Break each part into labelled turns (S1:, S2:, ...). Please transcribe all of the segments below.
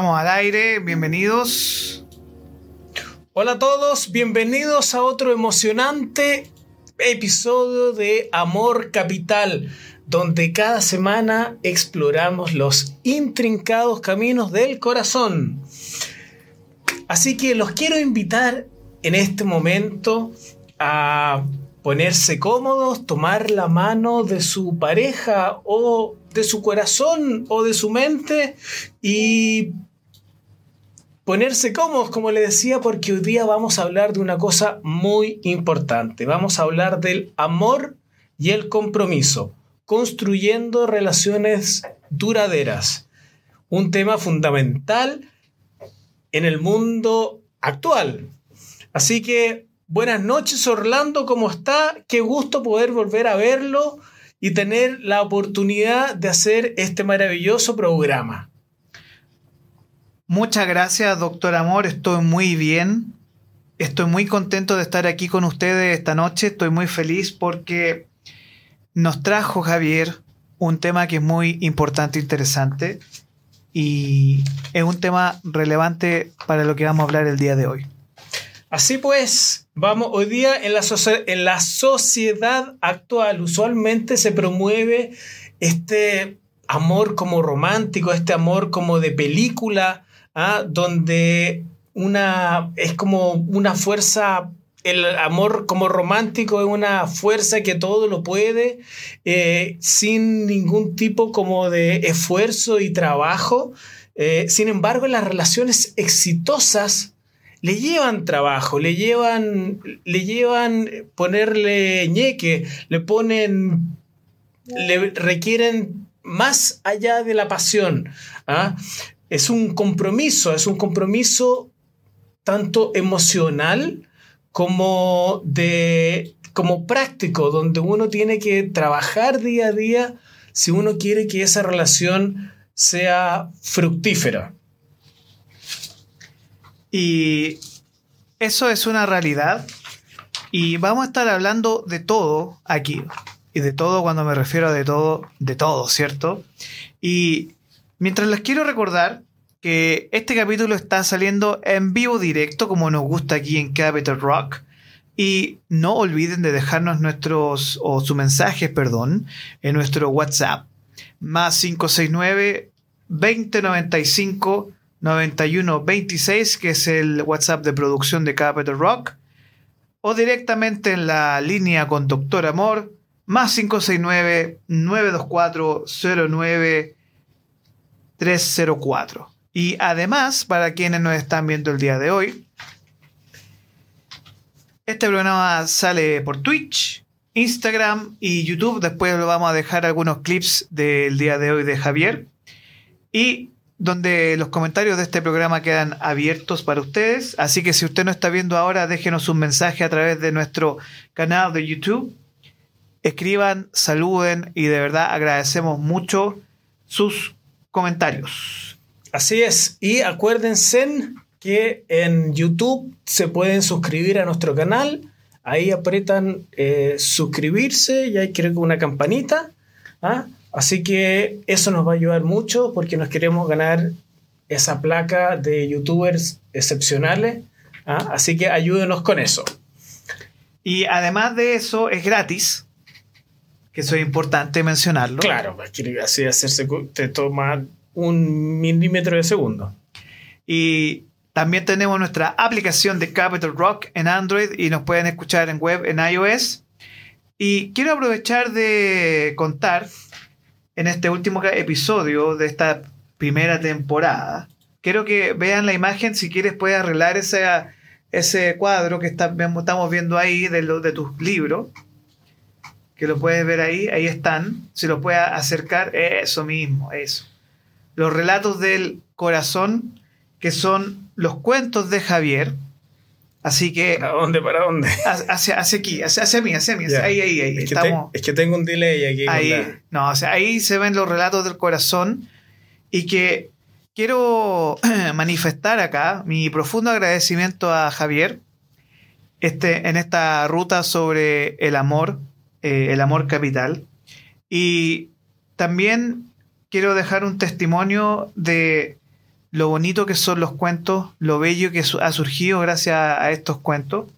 S1: Estamos al aire, bienvenidos.
S2: Hola a todos, bienvenidos a otro emocionante episodio de Amor Capital, donde cada semana exploramos los intrincados caminos del corazón. Así que los quiero invitar en este momento a ponerse cómodos, tomar la mano de su pareja o de su corazón o de su mente y ponerse cómodos, como le decía, porque hoy día vamos a hablar de una cosa muy importante. Vamos a hablar del amor y el compromiso, construyendo relaciones duraderas. Un tema fundamental en el mundo actual. Así que buenas noches Orlando, ¿cómo está? Qué gusto poder volver a verlo y tener la oportunidad de hacer este maravilloso programa.
S1: Muchas gracias, doctor Amor. Estoy muy bien. Estoy muy contento de estar aquí con ustedes esta noche. Estoy muy feliz porque nos trajo Javier un tema que es muy importante e interesante y es un tema relevante para lo que vamos a hablar el día de hoy.
S2: Así pues, vamos, hoy día en la, en la sociedad actual usualmente se promueve este amor como romántico, este amor como de película, ¿ah? donde una, es como una fuerza el amor como romántico es una fuerza que todo lo puede, eh, sin ningún tipo como de esfuerzo y trabajo. Eh, sin embargo, las relaciones exitosas le llevan trabajo, le llevan, le llevan ponerle ñeque, le ponen, le requieren más allá de la pasión. ¿ah? Es un compromiso, es un compromiso tanto emocional como de como práctico, donde uno tiene que trabajar día a día si uno quiere que esa relación sea fructífera.
S1: Y eso es una realidad. Y vamos a estar hablando de todo aquí. Y de todo cuando me refiero a de todo, de todo, ¿cierto? Y mientras les quiero recordar que este capítulo está saliendo en vivo directo, como nos gusta aquí en Capital Rock. Y no olviden de dejarnos nuestros, o su mensaje, perdón, en nuestro WhatsApp. Más 569 2095 9126, que es el WhatsApp de producción de Capital Rock, o directamente en la línea con Doctor Amor, más 569-924-09-304. Y además, para quienes nos están viendo el día de hoy, este programa sale por Twitch, Instagram y YouTube. Después lo vamos a dejar algunos clips del día de hoy de Javier. Y donde los comentarios de este programa quedan abiertos para ustedes. Así que si usted no está viendo ahora, déjenos un mensaje a través de nuestro canal de YouTube. Escriban, saluden y de verdad agradecemos mucho sus comentarios.
S2: Así es. Y acuérdense que en YouTube se pueden suscribir a nuestro canal. Ahí apretan eh, suscribirse y hay creo que una campanita. ¿ah? Así que eso nos va a ayudar mucho porque nos queremos ganar esa placa de youtubers excepcionales. ¿ah? Así que ayúdenos con eso.
S1: Y además de eso, es gratis. Que eso es importante mencionarlo.
S2: Claro, así hacerse te toma un milímetro de segundo.
S1: Y también tenemos nuestra aplicación de Capital Rock en Android y nos pueden escuchar en web en iOS. Y quiero aprovechar de contar en este último episodio de esta primera temporada. Quiero que vean la imagen, si quieres puedes arreglar ese, ese cuadro que estamos viendo ahí de, de tus libros, que lo puedes ver ahí, ahí están, si lo puedes acercar, eso mismo, eso. Los relatos del corazón, que son los cuentos de Javier, Así que.
S2: ¿Para dónde? ¿Para dónde?
S1: Hacia, hacia aquí, hacia, hacia mí, hacia mí. Ahí, ahí, ahí.
S2: Es, que es que tengo un delay aquí.
S1: Ahí, No, o sea, ahí se ven los relatos del corazón y que quiero manifestar acá mi profundo agradecimiento a Javier este, en esta ruta sobre el amor, eh, el amor capital. Y también quiero dejar un testimonio de lo bonito que son los cuentos, lo bello que ha surgido gracias a estos cuentos.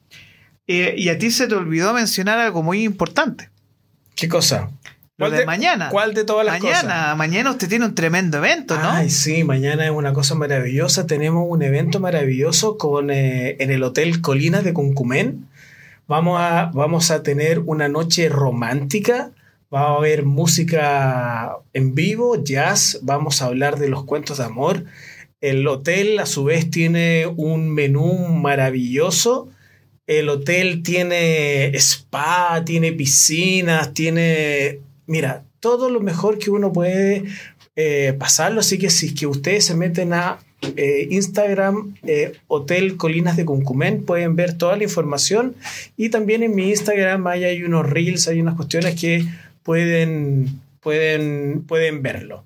S1: Eh, y a ti se te olvidó mencionar algo muy importante.
S2: ¿Qué cosa?
S1: Lo de, mañana.
S2: ¿Cuál de todas las
S1: mañana,
S2: cosas?
S1: Mañana usted tiene un tremendo evento, ¿no?
S2: Ay, sí, mañana es una cosa maravillosa. Tenemos un evento maravilloso con, eh, en el Hotel Colinas de Cuncumén. Vamos a, vamos a tener una noche romántica. Va a haber música en vivo, jazz. Vamos a hablar de los cuentos de amor. El hotel, a su vez, tiene un menú maravilloso. El hotel tiene spa, tiene piscinas, tiene mira, todo lo mejor que uno puede eh, pasarlo. Así que si es que ustedes se meten a eh, Instagram, eh, Hotel Colinas de Cuncumén, pueden ver toda la información. Y también en mi Instagram hay, unos reels, hay unas cuestiones que pueden, pueden, pueden verlo.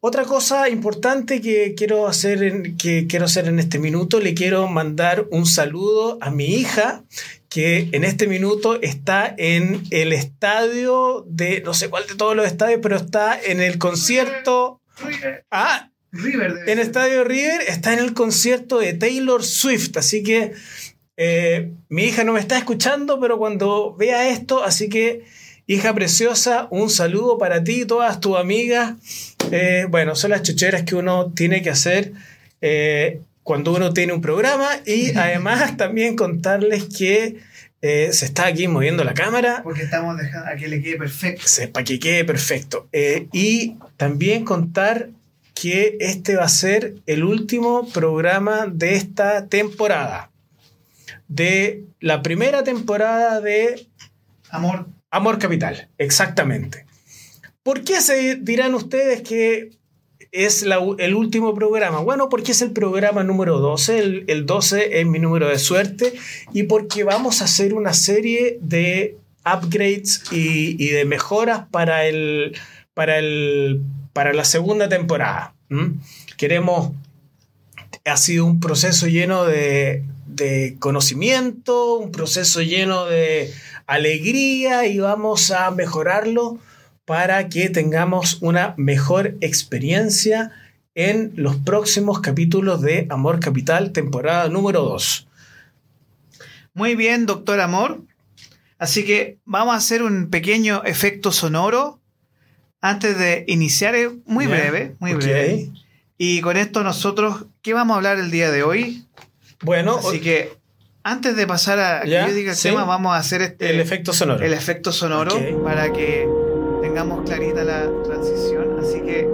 S2: otra cosa importante que quiero, hacer en, que quiero hacer en este minuto, le quiero mandar un saludo a mi hija, que en este minuto está en el estadio de, no sé cuál de todos los estadios, pero está en el concierto. Ah, River. En estadio River está en el concierto de Taylor Swift, así que eh, mi hija no me está escuchando, pero cuando vea esto, así que hija preciosa, un saludo para ti y todas tus amigas. Eh, bueno, son las chucheras que uno tiene que hacer. Eh, cuando uno tiene un programa y además también contarles que eh, se está aquí moviendo la cámara.
S1: Porque estamos dejando a que le quede perfecto.
S2: para que quede perfecto. Eh, y también contar que este va a ser el último programa de esta temporada. De la primera temporada de
S1: Amor.
S2: Amor Capital, exactamente. ¿Por qué se dirán ustedes que es el último programa? Bueno, porque es el programa número 12, el, el, 12 es mi número de suerte y porque vamos a hacer una serie de upgrades y, de mejoras para, el, para, el, para la segunda temporada. Queremos, ha sido un proceso lleno de, de conocimiento, un proceso lleno de alegría y vamos a mejorarlo para que tengamos una mejor experiencia en los próximos capítulos de Amor Capital, temporada número 2.
S1: Muy bien, doctor Amor. Así que vamos a hacer un pequeño efecto sonoro antes de iniciar, muy breve, muy breve. Y con esto nosotros, ¿qué vamos a hablar el día de hoy?
S2: Bueno,
S1: así que antes de pasar a que yo diga el tema, vamos a hacer este
S2: el efecto sonoro.
S1: El efecto sonoro para que tengamos clarita la transición. Así que,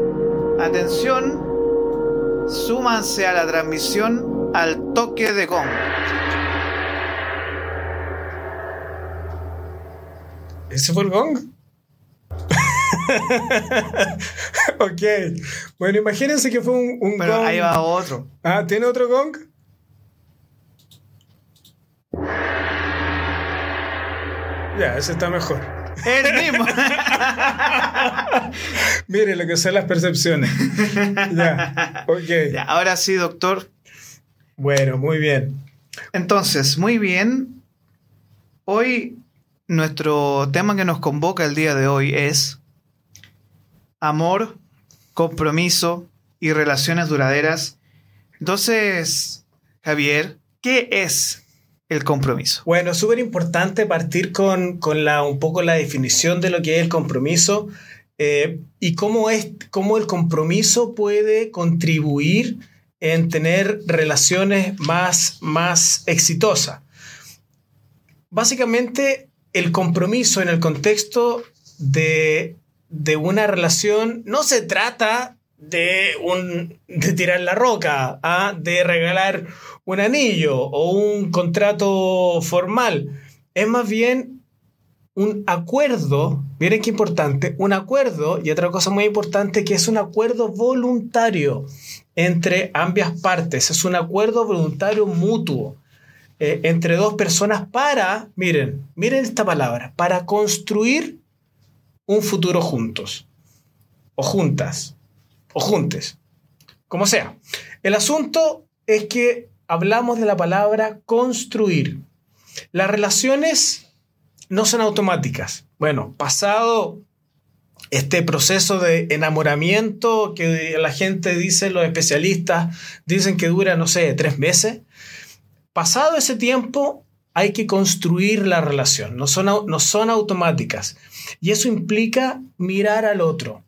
S1: atención, súmanse a la transmisión al toque de gong.
S2: ¿Ese fue el gong? ok. Bueno, imagínense que fue un, un
S1: Pero ahí va otro.
S2: Ah, ¿tiene otro gong? Ya, ese está mejor.
S1: El mismo.
S2: Mire lo que son las percepciones. ya, ok.
S1: ahora sí, doctor.
S2: Bueno, muy bien.
S1: Entonces, muy bien. Hoy nuestro tema que nos convoca el día de hoy es amor, compromiso y relaciones duraderas. Entonces, Javier, ¿qué es el compromiso?
S2: Bueno, súper importante partir con, la, un poco la definición de lo que es el compromiso eh, y cómo, es, cómo el compromiso puede contribuir en tener relaciones más, más exitosas. Básicamente, el compromiso en el contexto de, de una relación no se trata de, un, de tirar la roca, ¿ah? de regalar un anillo o un contrato formal. Es más bien un acuerdo, miren qué importante, un acuerdo y otra cosa muy importante que es un acuerdo voluntario entre ambas partes, es un acuerdo voluntario mutuo eh, entre dos personas para, miren, miren esta palabra, para construir un futuro juntos o juntas o juntes, como sea. El asunto es que hablamos de la palabra construir. Las relaciones no son automáticas. Bueno, pasado este proceso de enamoramiento que la gente dice, los especialistas dicen que dura, no sé, tres meses. Pasado ese tiempo, hay que construir la relación, no son, no son automáticas. Y eso implica mirar al otro,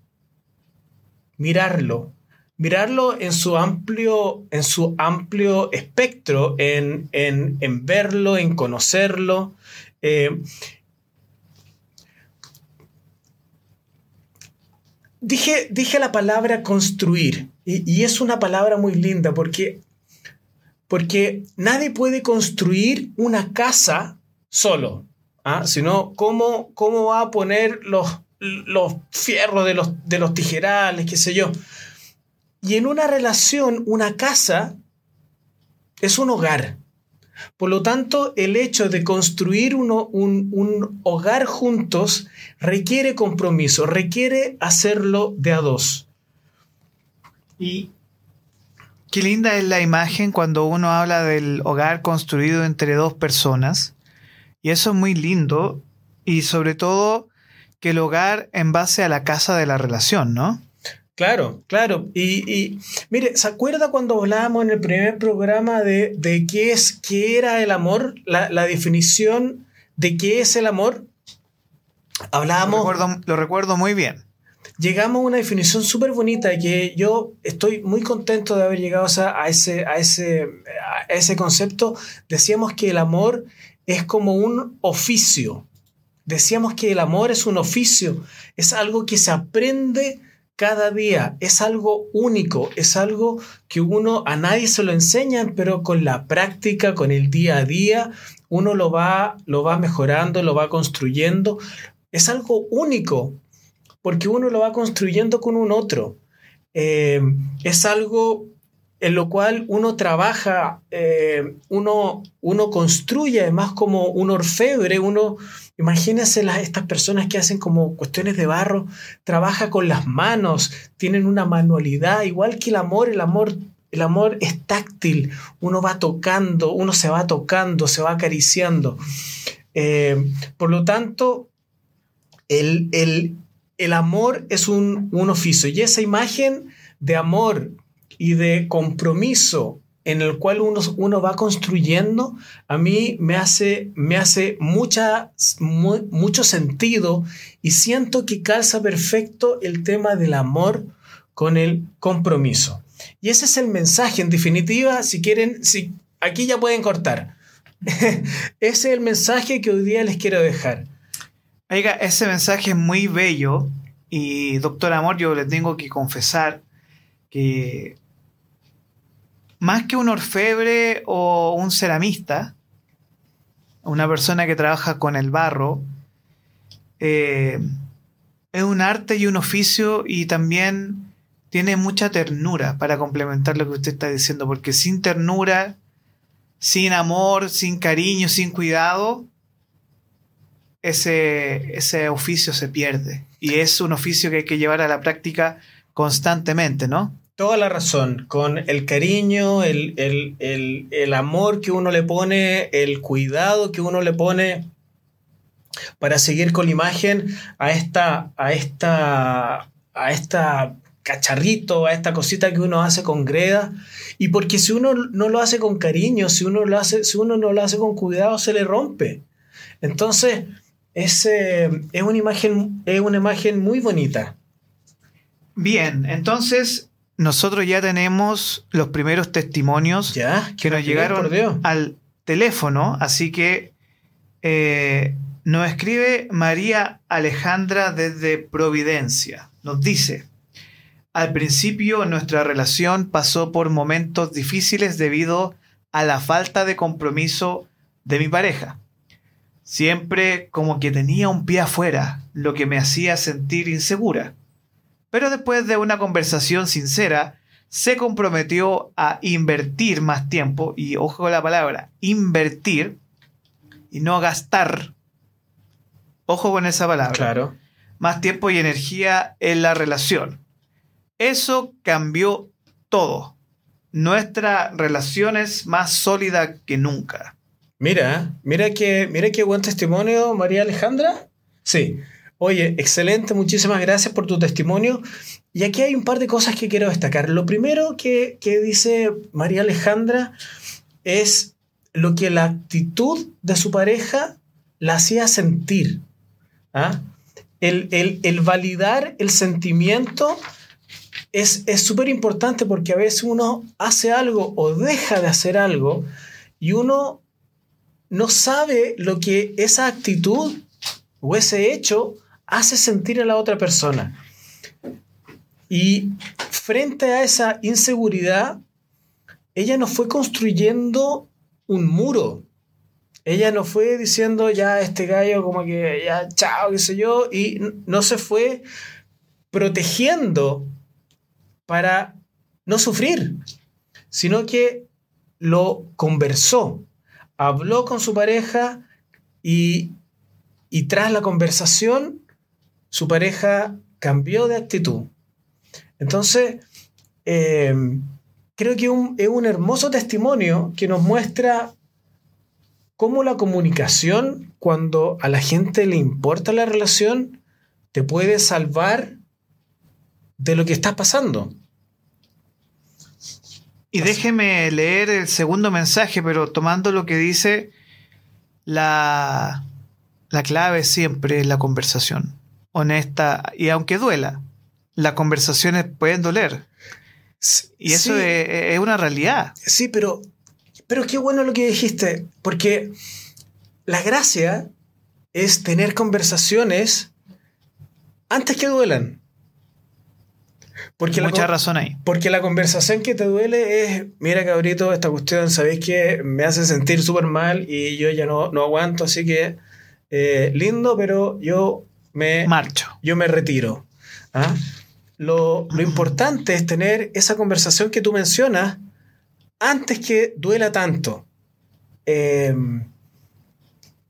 S2: mirarlo, mirarlo en su amplio, en su amplio espectro, en, verlo, en conocerlo. Eh, dije, dije la palabra construir y, es una palabra muy linda porque, porque nadie puede construir una casa solo, ¿ah? sino cómo, cómo va a poner los, los fierros de los, de los tijerales, qué sé yo. Y en una relación, una casa es un hogar. Por lo tanto, el hecho de construir uno, un, un, hogar juntos requiere compromiso, requiere hacerlo de a dos.
S1: Y qué linda es la imagen cuando uno habla del hogar construido entre dos personas. Y eso es muy lindo. Y sobre todo que el hogar en base a la casa de la relación, ¿no?
S2: Claro, claro. Y, mire, ¿se acuerda cuando hablábamos en el primer programa de, qué es, qué era el amor? La, definición de qué es el amor. Hablábamos.
S1: Lo recuerdo, muy bien.
S2: Llegamos a una definición súper bonita que yo estoy muy contento de haber llegado a, ese, a, ese, a ese concepto. Decíamos que el amor es como un oficio. Decíamos que el amor es un oficio, es algo que se aprende cada día. Es algo único, es algo que uno a nadie se lo enseñan, pero con la práctica, con el día a día, uno lo va, lo va mejorando, lo va construyendo. Es algo único, porque uno lo va construyendo con un otro. Eh, es algo en lo cual uno trabaja, eh, uno, uno construye, además como un orfebre, uno, imagínense las, estas personas que hacen como cuestiones de barro, trabaja con las manos, tienen una manualidad, igual que el amor, el amor, el amor es táctil, uno va tocando, uno se va tocando, se va acariciando. Eh, por lo tanto, el, el, amor es un, un oficio y esa imagen de amor y de compromiso en el cual uno, uno va construyendo, a mí me hace, me hace mucha, mucho sentido y siento que calza perfecto el tema del amor con el compromiso. Y ese es el mensaje, en definitiva, si quieren, si, aquí ya pueden cortar. ese es el mensaje que hoy día les quiero dejar.
S1: Oiga, ese mensaje es muy bello y doctor Amor, yo le tengo que confesar que más que un orfebre o un ceramista, una persona que trabaja con el barro, eh, es un arte y un oficio y también tiene mucha ternura para complementar lo que usted está diciendo, porque sin ternura, sin amor, sin cariño, sin cuidado, ese, ese oficio se pierde. Y es un oficio que hay que llevar a la práctica constantemente, ¿no?
S2: Toda la razón, con el cariño, el, amor que uno le pone, el cuidado que uno le pone para seguir con la imagen a esta, a esta, a esta cacharrito, a esta cosita que uno hace con greda. Y porque si uno no lo hace con cariño, si uno, lo hace, si uno no lo hace con cuidado, se le rompe. Entonces, es, es, una, imagen, es una imagen muy bonita.
S1: Bien, entonces nosotros ya tenemos los primeros testimonios que nos llegaron al teléfono, así que eh, nos escribe María Alejandra desde Providencia. Nos dice, al principio nuestra relación pasó por momentos difíciles debido a la falta de compromiso de mi pareja. Siempre como que tenía un pie afuera, lo que me hacía sentir insegura pero después de una conversación sincera, se comprometió a invertir más tiempo, y ojo con la palabra, invertir, y no gastar. Ojo con esa palabra.
S2: Claro.
S1: Más tiempo y energía en la relación. Eso cambió todo. Nuestra relación es más sólida que nunca.
S2: Mira, mira que, mira qué buen testimonio, María Alejandra. Sí, Oye, excelente, muchísimas gracias por tu testimonio. Y aquí hay un par de cosas que quiero destacar. Lo primero que, que dice María Alejandra es lo que la actitud de su pareja la hacía sentir. ¿ah? El, el, el, validar el sentimiento es súper importante porque a veces uno hace algo o deja de hacer algo y uno no sabe lo que esa actitud o ese hecho hace sentir a la otra persona. Y frente a esa inseguridad, ella no fue construyendo un muro. Ella no fue diciendo ya este gallo como que ya chao, qué sé yo, y no se fue protegiendo para no sufrir, sino que lo conversó, habló con su pareja y, y tras la conversación su pareja cambió de actitud. Entonces, eh, creo que es un hermoso testimonio que nos muestra cómo la comunicación, cuando a la gente le importa la relación, te puede salvar de lo que está pasando.
S1: Y déjeme leer el segundo mensaje, pero tomando lo que dice, la, la clave siempre es la conversación honesta y aunque duela, las conversaciones pueden doler. Y eso es, una realidad.
S2: Sí, pero, pero qué bueno lo que dijiste, porque la gracia es tener conversaciones antes que duelan.
S1: Porque Mucha razón ahí.
S2: Porque la conversación que te duele es, mira cabrito, esta cuestión, ¿sabéis que me hace sentir súper mal y yo ya no, no aguanto, así que eh, lindo, pero yo me
S1: marcho.
S2: Yo me retiro. ¿ah? Lo, importante es tener esa conversación que tú mencionas antes que duela tanto. Em,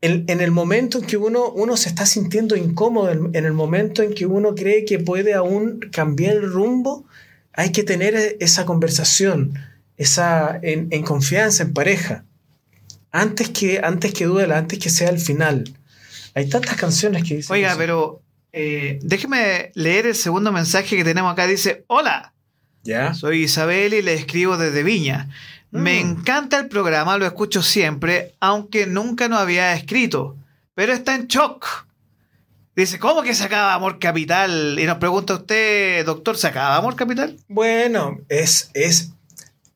S2: en, el momento en que uno, uno se está sintiendo incómodo, en, el momento en que uno cree que puede aún cambiar el rumbo, hay que tener esa conversación, esa en, confianza, en pareja. Antes que, antes que duela, antes que sea el final. Hay tantas canciones que dicen.
S1: Oiga, pero eh, déjeme leer el segundo mensaje que tenemos acá. Dice: Hola.
S2: ¿Ya?
S1: Soy Isabel y le escribo desde Viña. Me mm. encanta el programa, lo escucho siempre, aunque nunca nos había escrito. Pero está en shock. Dice, ¿cómo que se acaba Amor Capital? Y nos pregunta usted, doctor, ¿se acaba Amor Capital?
S2: Bueno, es, es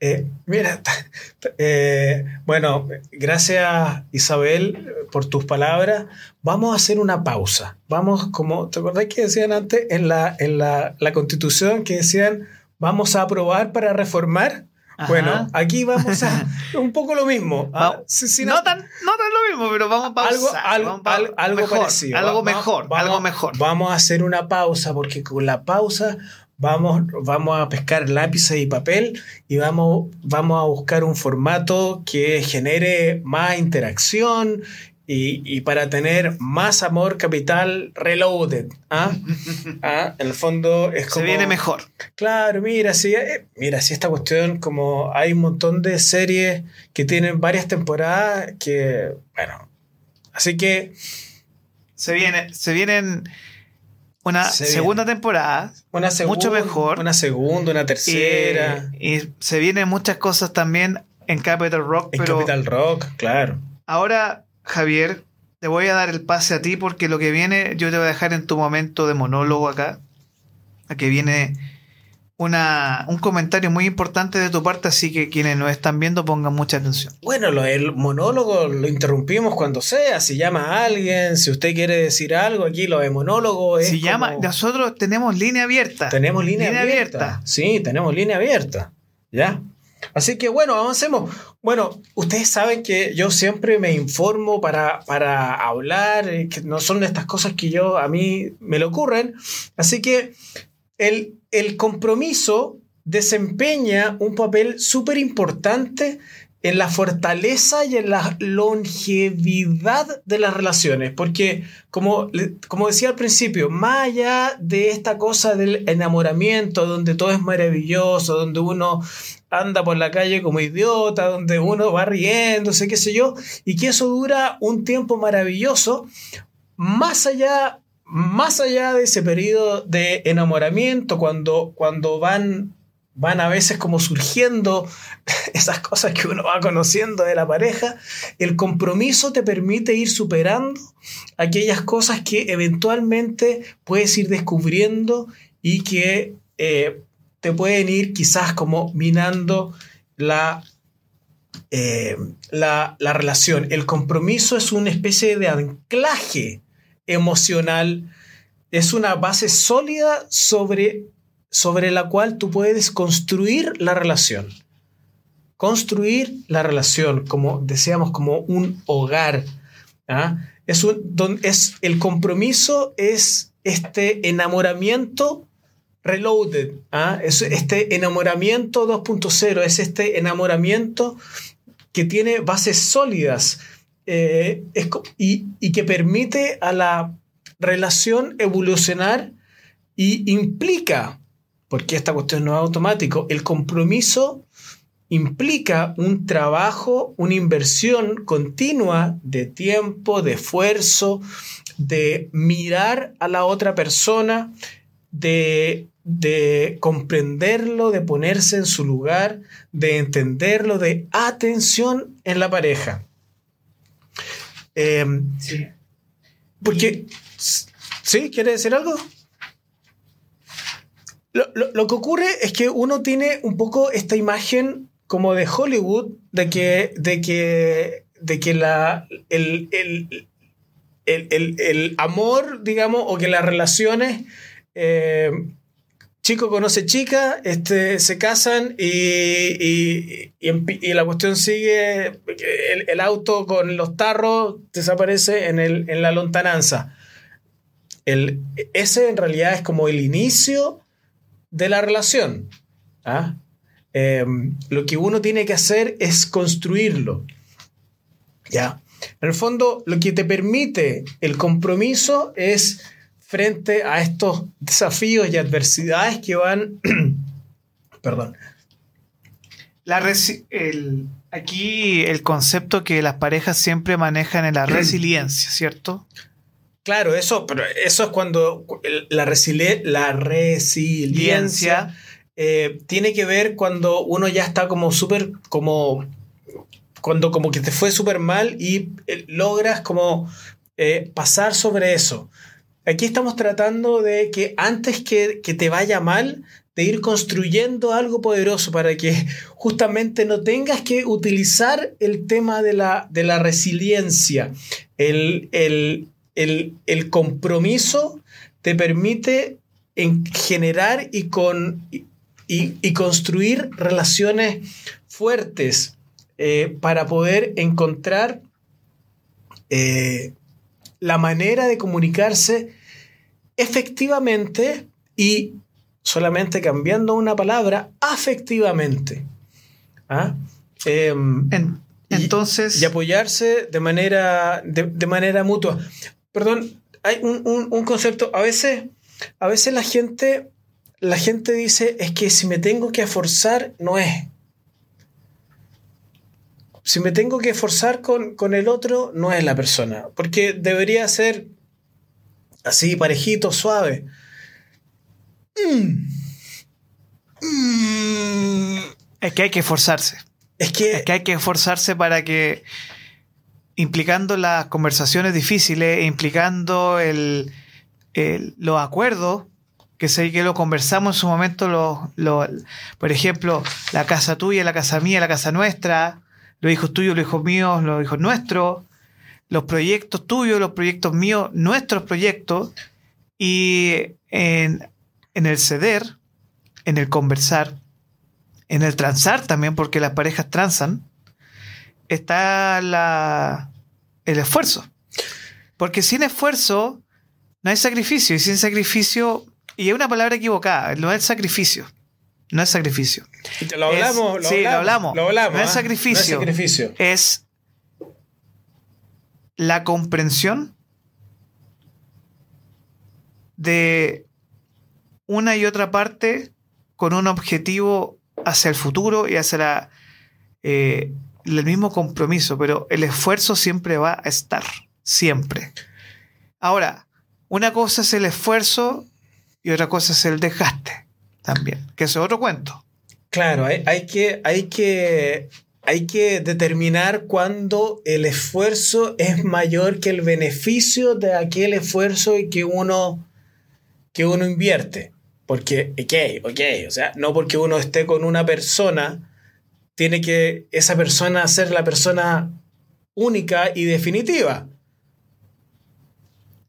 S2: eh, mira, eh, bueno, gracias Isabel por tus palabras. Vamos a hacer una pausa. Vamos, como, ¿te acordás que decían antes en la, en la, constitución que decían vamos a aprobar para reformar? Bueno, aquí vamos a un poco lo mismo.
S1: ¿ah? no, tan, no tan lo mismo, pero vamos a pausar.
S2: Algo, algo,
S1: mejor,
S2: parecido.
S1: Algo mejor, algo mejor.
S2: Vamos a hacer una pausa porque con la pausa vamos, vamos a pescar lápices y papel y vamos, vamos a buscar un formato que genere más interacción y, para tener más amor capital reloaded. ¿ah? ¿Ah? En el fondo es como...
S1: Se viene mejor.
S2: Claro, mira, si, eh, mira, si esta cuestión, como hay un montón de series que tienen varias temporadas, que, bueno, así que...
S1: Se, viene, se vienen una segunda temporada.
S2: Una
S1: mucho mejor.
S2: Una segunda, una tercera.
S1: Y, se vienen muchas cosas también en Capital Rock.
S2: En Capital Rock, claro.
S1: Ahora, Javier, te voy a dar el pase a ti porque lo que viene, yo te voy a dejar en tu momento de monólogo acá. A que viene una, un comentario muy importante de tu parte, así que quienes nos están viendo pongan mucha atención.
S2: Bueno, lo, el monólogo lo interrumpimos cuando sea, si llama a alguien, si usted quiere decir algo, aquí lo de monólogo es...
S1: Si llama, nosotros tenemos línea abierta.
S2: Tenemos línea, abierta. Sí, tenemos línea abierta. ¿Ya? Así que bueno, avancemos. Bueno, ustedes saben que yo siempre me informo para, para hablar, eh, que no son estas cosas que yo a mí me le ocurren. Así que el, compromiso desempeña un papel súper importante en la fortaleza y en la longevidad de las relaciones. Porque, como, como decía al principio, más allá de esta cosa del enamoramiento, donde todo es maravilloso, donde uno anda por la calle como idiota, donde uno va riéndose, qué sé yo, y que eso dura un tiempo maravilloso, más allá más allá de ese periodo de enamoramiento, cuando, cuando van, van a veces como surgiendo esas cosas que uno va conociendo de la pareja, el compromiso te permite ir superando aquellas cosas que eventualmente puedes ir descubriendo y que eh, te pueden ir quizás como minando la eh, la, la, relación. El compromiso es una especie de anclaje emocional, es una base sólida sobre, sobre la cual tú puedes construir la relación. Construir la relación, como decíamos, como un hogar. ¿ah? Es, un, es el compromiso es este enamoramiento reloaded, ¿ah? es este enamoramiento 2.0, es este enamoramiento que tiene bases sólidas eh, y, que permite a la relación evolucionar y implica, porque esta cuestión no es automático, el compromiso implica un trabajo, una inversión continua de tiempo, de esfuerzo, de mirar a la otra persona, de de comprenderlo, de ponerse en su lugar, de entenderlo, de atención en la pareja. Em, sí. Porque, ¿sí? ¿Quiere decir algo? Lo, que ocurre es que uno tiene un poco esta imagen como de Hollywood, de que, de que, de que la, el, el, amor, digamos, o que las relaciones eh, chico conoce chica, este, se casan y, y, la cuestión sigue, el, auto con los tarros desaparece en, el, en la lontananza. El, ese en realidad es como el inicio de la relación. ¿ah? Em, lo que uno tiene que hacer es construirlo. ¿ya? En el fondo, lo que te permite el compromiso es frente a estos desafíos y adversidades que van, perdón.
S1: La el, aquí el concepto que las parejas siempre manejan es la resiliencia, ¿cierto?
S2: Claro, eso, pero eso es cuando la, la resiliencia eh, tiene que ver cuando uno ya está como súper, como, cuando como que te fue súper mal y eh, logras como eh, pasar sobre eso. Aquí estamos tratando de que antes que, te vaya mal, de ir construyendo algo poderoso para que justamente no tengas que utilizar el tema de la, de la resiliencia. El, el, compromiso te permite en generar y, con, y, construir relaciones fuertes eh, para poder encontrar eh, la manera de comunicarse efectivamente y solamente cambiando una palabra, afectivamente. ¿Ah? Em, entonces. Y, apoyarse de manera, de, manera mutua. Perdón, hay un, concepto. A veces, a veces la gente. La gente dice es que si me tengo que esforzar, no es. Si me tengo que esforzar con, con el otro, no es la persona. Porque debería ser así parejito, suave. Mm.
S1: Mm. Es que hay que esforzarse. Es que... hay que esforzarse para que, implicando las conversaciones difíciles, implicando el, los acuerdos, que sé que lo conversamos en su momento, por ejemplo, la casa tuya, la casa mía, la casa nuestra, los hijos tuyos, los hijos míos, los hijos nuestros, los proyectos tuyos, los proyectos míos, nuestros proyectos, y en, el ceder, en el conversar, en el transar también, porque las parejas transan, está la, el esfuerzo. Porque sin esfuerzo no hay sacrificio, y sin sacrificio, y hay una palabra equivocada, no es sacrificio. No es sacrificio.
S2: Lo hablamos,
S1: sí, lo hablamos.
S2: Lo hablamos.
S1: No es sacrificio.
S2: No es sacrificio.
S1: Es la comprensión de una y otra parte con un objetivo hacia el futuro y hacia eh, el mismo compromiso, pero el esfuerzo siempre va a estar, siempre. Ahora, una cosa es el esfuerzo y otra cosa es el desgaste también, que es otro cuento.
S2: Claro, hay, hay que, hay, que, hay que determinar cuándo el esfuerzo es mayor que el beneficio de aquel esfuerzo que uno, que uno invierte. Porque, ok, ok, o sea, no porque uno esté con una persona, tiene que esa persona ser la persona única y definitiva.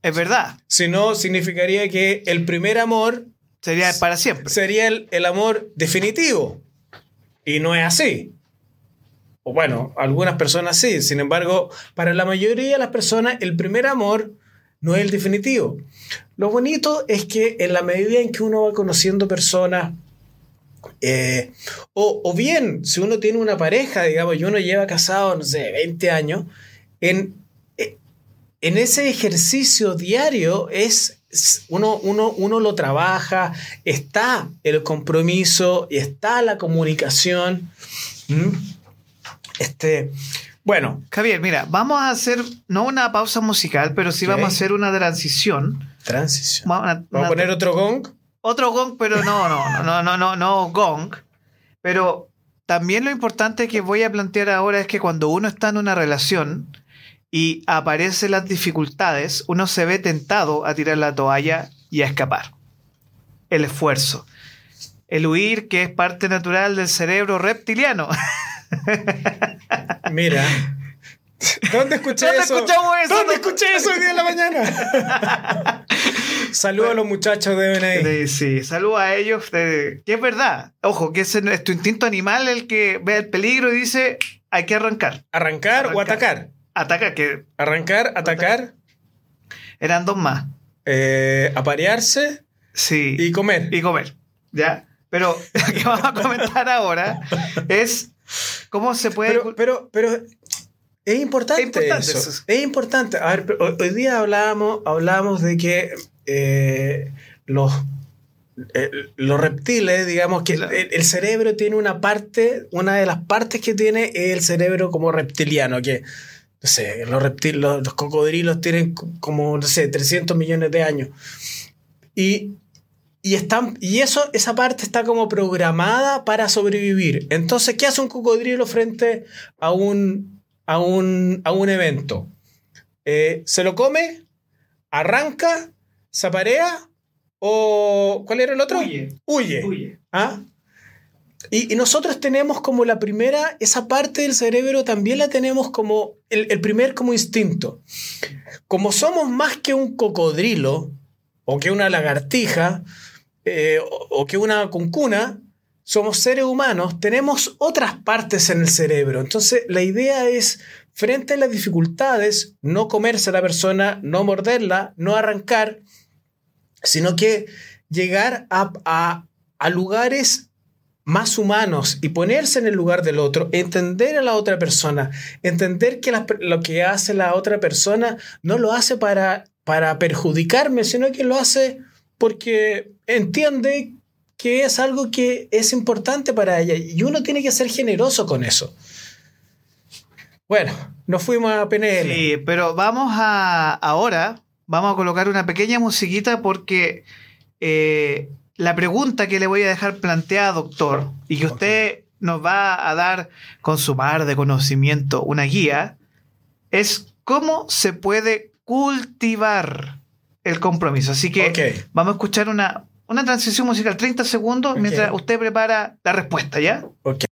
S1: Es verdad.
S2: Si no, significaría que el primer amor
S1: Sería para siempre.
S2: sería el, el amor definitivo. Y no es así. Bueno, algunas personas sí. Sin embargo, para la mayoría de las personas, el primer amor no es el definitivo. Lo bonito es que en la medida en que uno va conociendo personas, eh, o, o bien si uno tiene una pareja, digamos, y uno lleva casado, no sé, 20 años, en, eh, en ese ejercicio diario es, uno, uno, uno lo trabaja, está el compromiso y está la comunicación. Este, bueno,
S1: Javier, mira, vamos a hacer no una pausa musical, pero sí vamos a hacer una transición.
S2: transición.
S1: Vamos a-
S2: Vamos a
S1: una-
S2: poner otro gong.
S1: otro gong, pero no, no, no, no, no, no gong. Pero también lo importante que voy a plantear ahora es que cuando uno está en una relación y aparecen las dificultades, uno se ve tentado a tirar la toalla y a escapar. El esfuerzo. El huir, que es parte natural del cerebro reptiliano.
S2: Mira. ¿Dónde escuché
S1: ¿Dónde
S2: eso?
S1: escuchamos eso?
S2: ¿Dónde escuché eso hoy día en la mañana? Saludos a los muchachos de BNI.
S1: Sí, sí, saludo a ellos, que es verdad. Ojo, que no es tu instinto animal el que ve el peligro y dice, hay que arrancar.
S2: ¿Arrancar, o atacar?
S1: Ataca, que
S2: Arrancar, atacar,
S1: eran dos más.
S2: eh, aparearse
S1: Sí.
S2: y comer.
S1: y comer. ¿Ya? Pero lo que vamos a comentar ahora es cómo se puede.
S2: Pero, pero, pero es importante,
S1: Es importante
S2: eso.
S1: eso.
S2: Es importante. A ver, hoy, día hablábamos, hablábamos de que eh, los, eh, los reptiles, digamos que
S1: Claro.
S2: el, el cerebro tiene una parte, una de las partes que tiene es el cerebro como reptiliano, que no sé, los, reptil- los, los cocodrilos tienen co- como, no sé, 300 millones de años. Y, y, están, y eso, esa parte está como programada para sobrevivir. Entonces, ¿qué hace un cocodrilo frente a un, a un, a un evento? Eh, ¿Se lo come? ¿Arranca? ¿Se aparea? ¿O cuál era el otro?
S1: Huye.
S2: Huye.
S1: Huye.
S2: ¿Ah? Y, y nosotros tenemos como la primera, esa parte del cerebro también la tenemos como el, el primer como instinto. Como somos más que un cocodrilo o que una lagartija eh, o, que una cuncuna, somos seres humanos, tenemos otras partes en el cerebro. Entonces la idea es, frente a las dificultades, no comerse a la persona, no morderla, no arrancar, sino que llegar a, a- lugares más humanos y ponerse en el lugar del otro, entender a la otra persona, entender que lo que hace la otra persona no lo hace para, para perjudicarme, sino que lo hace porque entiende que es algo que es importante para ella y uno tiene que ser generoso con eso. Bueno, nos fuimos a PNL.
S1: Sí, pero vamos a. Ahora, vamos a colocar una pequeña musiquita porque eh, la pregunta que le voy a dejar planteada, doctor, y que usted nos va a dar con su mar de conocimiento una guía, es cómo se puede cultivar el compromiso. Así que vamos a escuchar una, una transición musical, 30 segundos, mientras usted prepara la respuesta, ¿ya?
S2: Ok.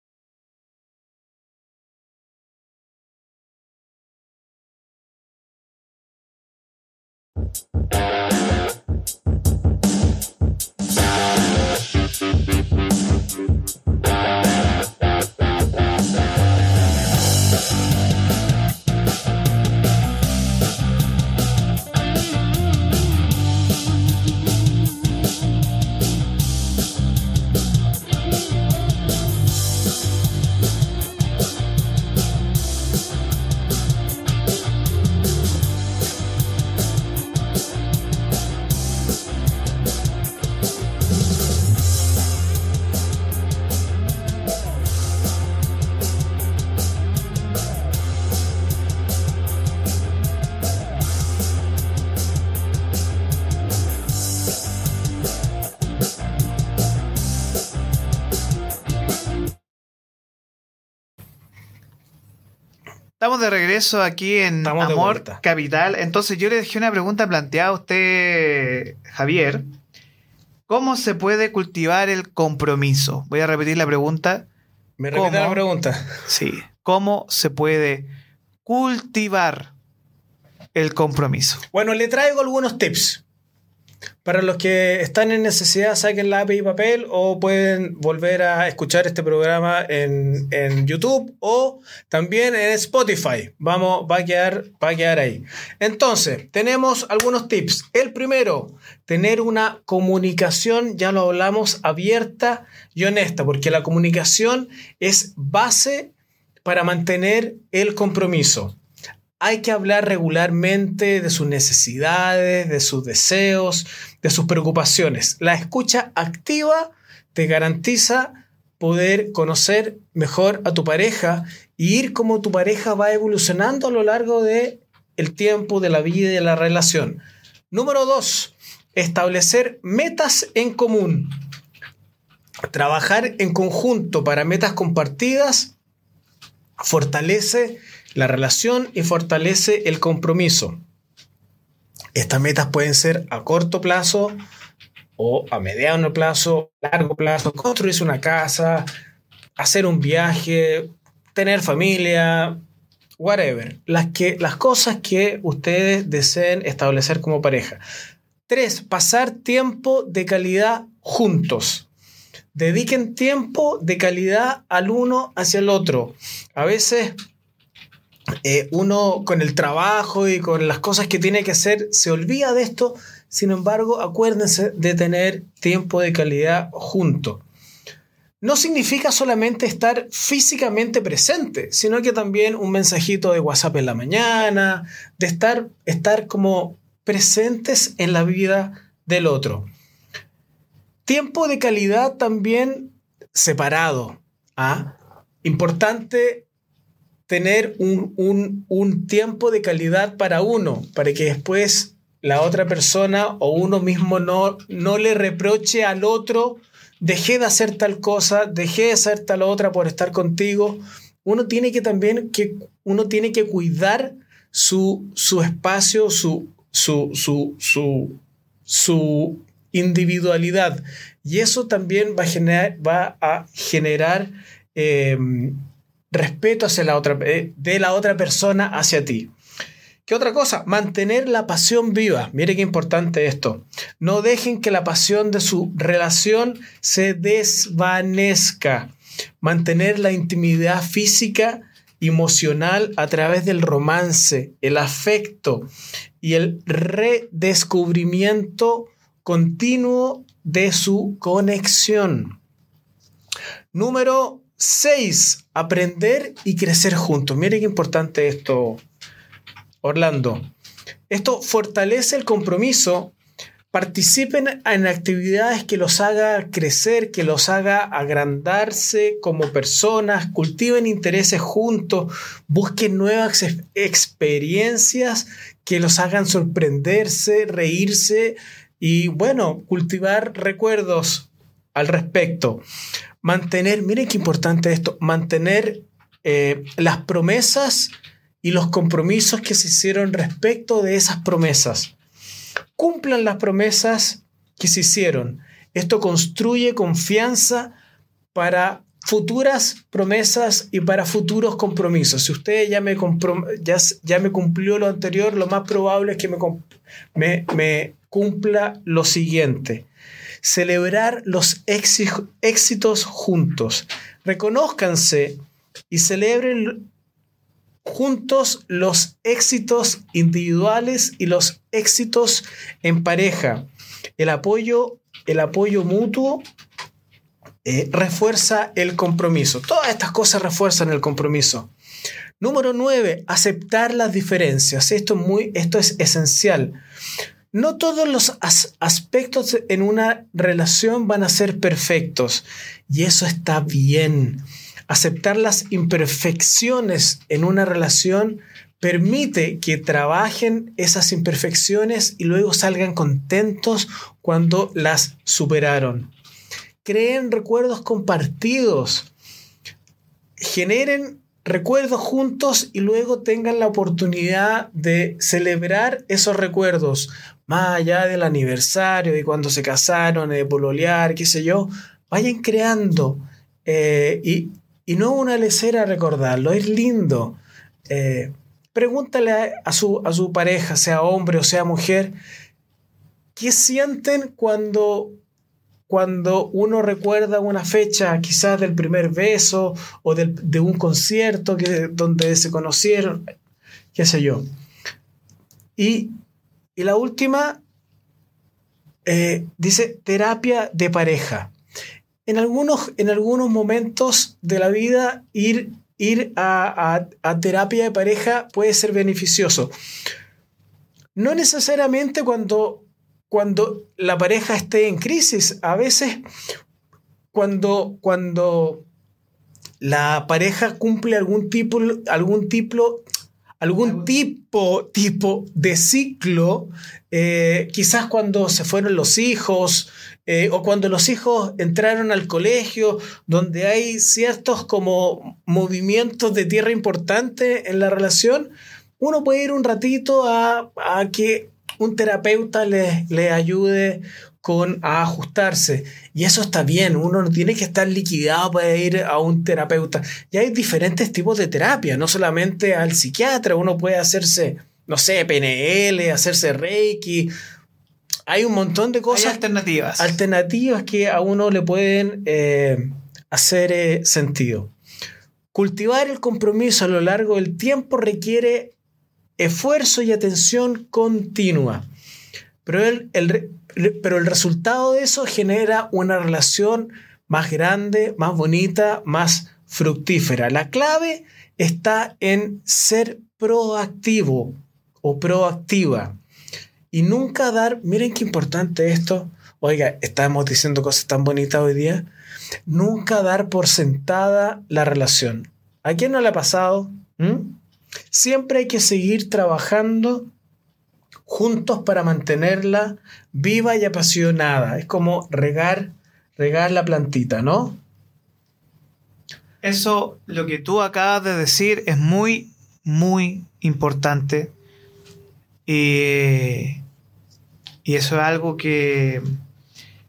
S1: Estamos de regreso aquí en
S2: Estamos
S1: Amor. Capital. Entonces yo le dejé una pregunta planteada a usted, Javier. ¿Cómo se puede cultivar el compromiso? Voy a repetir la pregunta.
S2: ¿Me repite la pregunta?
S1: Sí. ¿Cómo se puede cultivar el compromiso?
S2: Bueno, le traigo algunos tips. Para los que están en necesidad, saquen lápiz y papel o pueden volver a escuchar este programa en, en YouTube o también en Spotify. Vamos, va a, quedar, va a quedar ahí. Entonces, tenemos algunos tips. El primero, tener una comunicación, ya lo hablamos, abierta y honesta, porque la comunicación es base para mantener el compromiso hay que hablar regularmente de sus necesidades, de sus deseos, de sus preocupaciones. La escucha activa te garantiza poder conocer mejor a tu pareja y ir como tu pareja va evolucionando a lo largo de el tiempo, de la vida y de la relación. Número dos, establecer metas en común. Trabajar en conjunto para metas compartidas fortalece la relación y fortalece el compromiso. Estas metas pueden ser a corto plazo o a mediano plazo, largo plazo, construirse una casa, hacer un viaje, tener familia, whatever. Las, que, las cosas que ustedes deseen establecer como pareja. Tres, pasar tiempo de calidad juntos. Dediquen tiempo de calidad al uno hacia el otro. A veces eh, uno con el trabajo y con las cosas que tiene que hacer se olvida de esto. Sin embargo, acuérdense de tener tiempo de calidad junto. No significa solamente estar físicamente presente, sino que también un mensajito de WhatsApp en la mañana, de estar, estar como presentes en la vida del otro. Tiempo de calidad también separado. ¿ah? Importante tener un, un, un, tiempo de calidad para uno, para que después la otra persona o uno mismo no, no le reproche al otro, dejé de hacer tal cosa, dejé de hacer tal otra por estar contigo. Uno tiene que también que, uno tiene que cuidar su, su espacio, su, su, su, su, individualidad. Y eso también va a generar, va a generar eh, respeto hacia la otra, de la otra persona hacia ti. ¿Qué otra cosa? Mantener la pasión viva. Mire qué importante esto. No dejen que la pasión de su relación se desvanezca. Mantener la intimidad física, emocional a través del romance, el afecto y el redescubrimiento continuo de su conexión. Número 6. Aprender y crecer juntos. Mire qué importante esto, Orlando. Esto fortalece el compromiso. Participen en actividades que los haga crecer, que los haga agrandarse como personas, cultiven intereses juntos, busquen nuevas ex experiencias que los hagan sorprenderse, reírse y bueno, cultivar recuerdos al respecto. Mantener, miren qué importante esto, mantener eh, las promesas y los compromisos que se hicieron respecto de esas promesas. Cumplan las promesas que se hicieron. Esto construye confianza para futuras promesas y para futuros compromisos. Si usted ya me, ya, ya me cumplió lo anterior, lo más probable es que me, me, me cumpla lo siguiente. Celebrar los éxitos juntos. Reconózcanse y celebren juntos los éxitos individuales y los éxitos en pareja. El apoyo, el apoyo mutuo eh, refuerza el compromiso. Todas estas cosas refuerzan el compromiso. Número 9, aceptar las diferencias. Esto es, muy, esto es esencial. No todos los as aspectos en una relación van a ser perfectos y eso está bien. Aceptar las imperfecciones en una relación permite que trabajen esas imperfecciones y luego salgan contentos cuando las superaron. Creen recuerdos compartidos. Generen recuerdos juntos y luego tengan la oportunidad de celebrar esos recuerdos, más allá del aniversario, de cuando se casaron, de pololear, qué sé yo, vayan creando eh, y, no una lecera recordarlo, es lindo. Eh, pregúntale a su, a su pareja, sea hombre o sea mujer, ¿qué sienten cuando cuando uno recuerda una fecha quizás del primer beso o de un concierto que, donde se conocieron, qué sé yo. Y, la última eh, dice terapia de pareja. En algunos, en algunos momentos de la vida ir, ir a, a terapia de pareja puede ser beneficioso. No necesariamente cuando cuando la pareja esté en crisis. A veces, cuando, cuando la pareja cumple algún tipo, algún tipo, algún tipo, tipo de ciclo, eh, quizás cuando se fueron los hijos eh, o cuando los hijos entraron al colegio, donde hay ciertos como movimientos de tierra importantes en la relación, uno puede ir un ratito a, a que un terapeuta le, ayude con a ajustarse. Y eso está bien, uno no tiene que estar liquidado para ir a un terapeuta. Y hay diferentes tipos de terapia, no solamente al psiquiatra, uno puede hacerse, no sé, PNL, hacerse Reiki. Hay un montón de cosas.
S1: alternativas.
S2: Alternativas que a uno le pueden eh, hacer eh, sentido. Cultivar el compromiso a lo largo del tiempo requiere esfuerzo y atención continua. Pero el, pero el resultado de eso genera una relación más grande, más bonita, más fructífera. La clave está en ser proactivo o proactiva y nunca dar, miren qué importante esto, oiga, estamos diciendo cosas tan bonitas hoy día, nunca dar por sentada la relación. ¿A quién no le ha pasado? ¿Mm? Siempre hay que seguir trabajando juntos para mantenerla viva y apasionada. Es como regar, regar la plantita, ¿no?
S1: Eso, lo que tú acabas de decir, es muy, muy importante. y eso es algo que,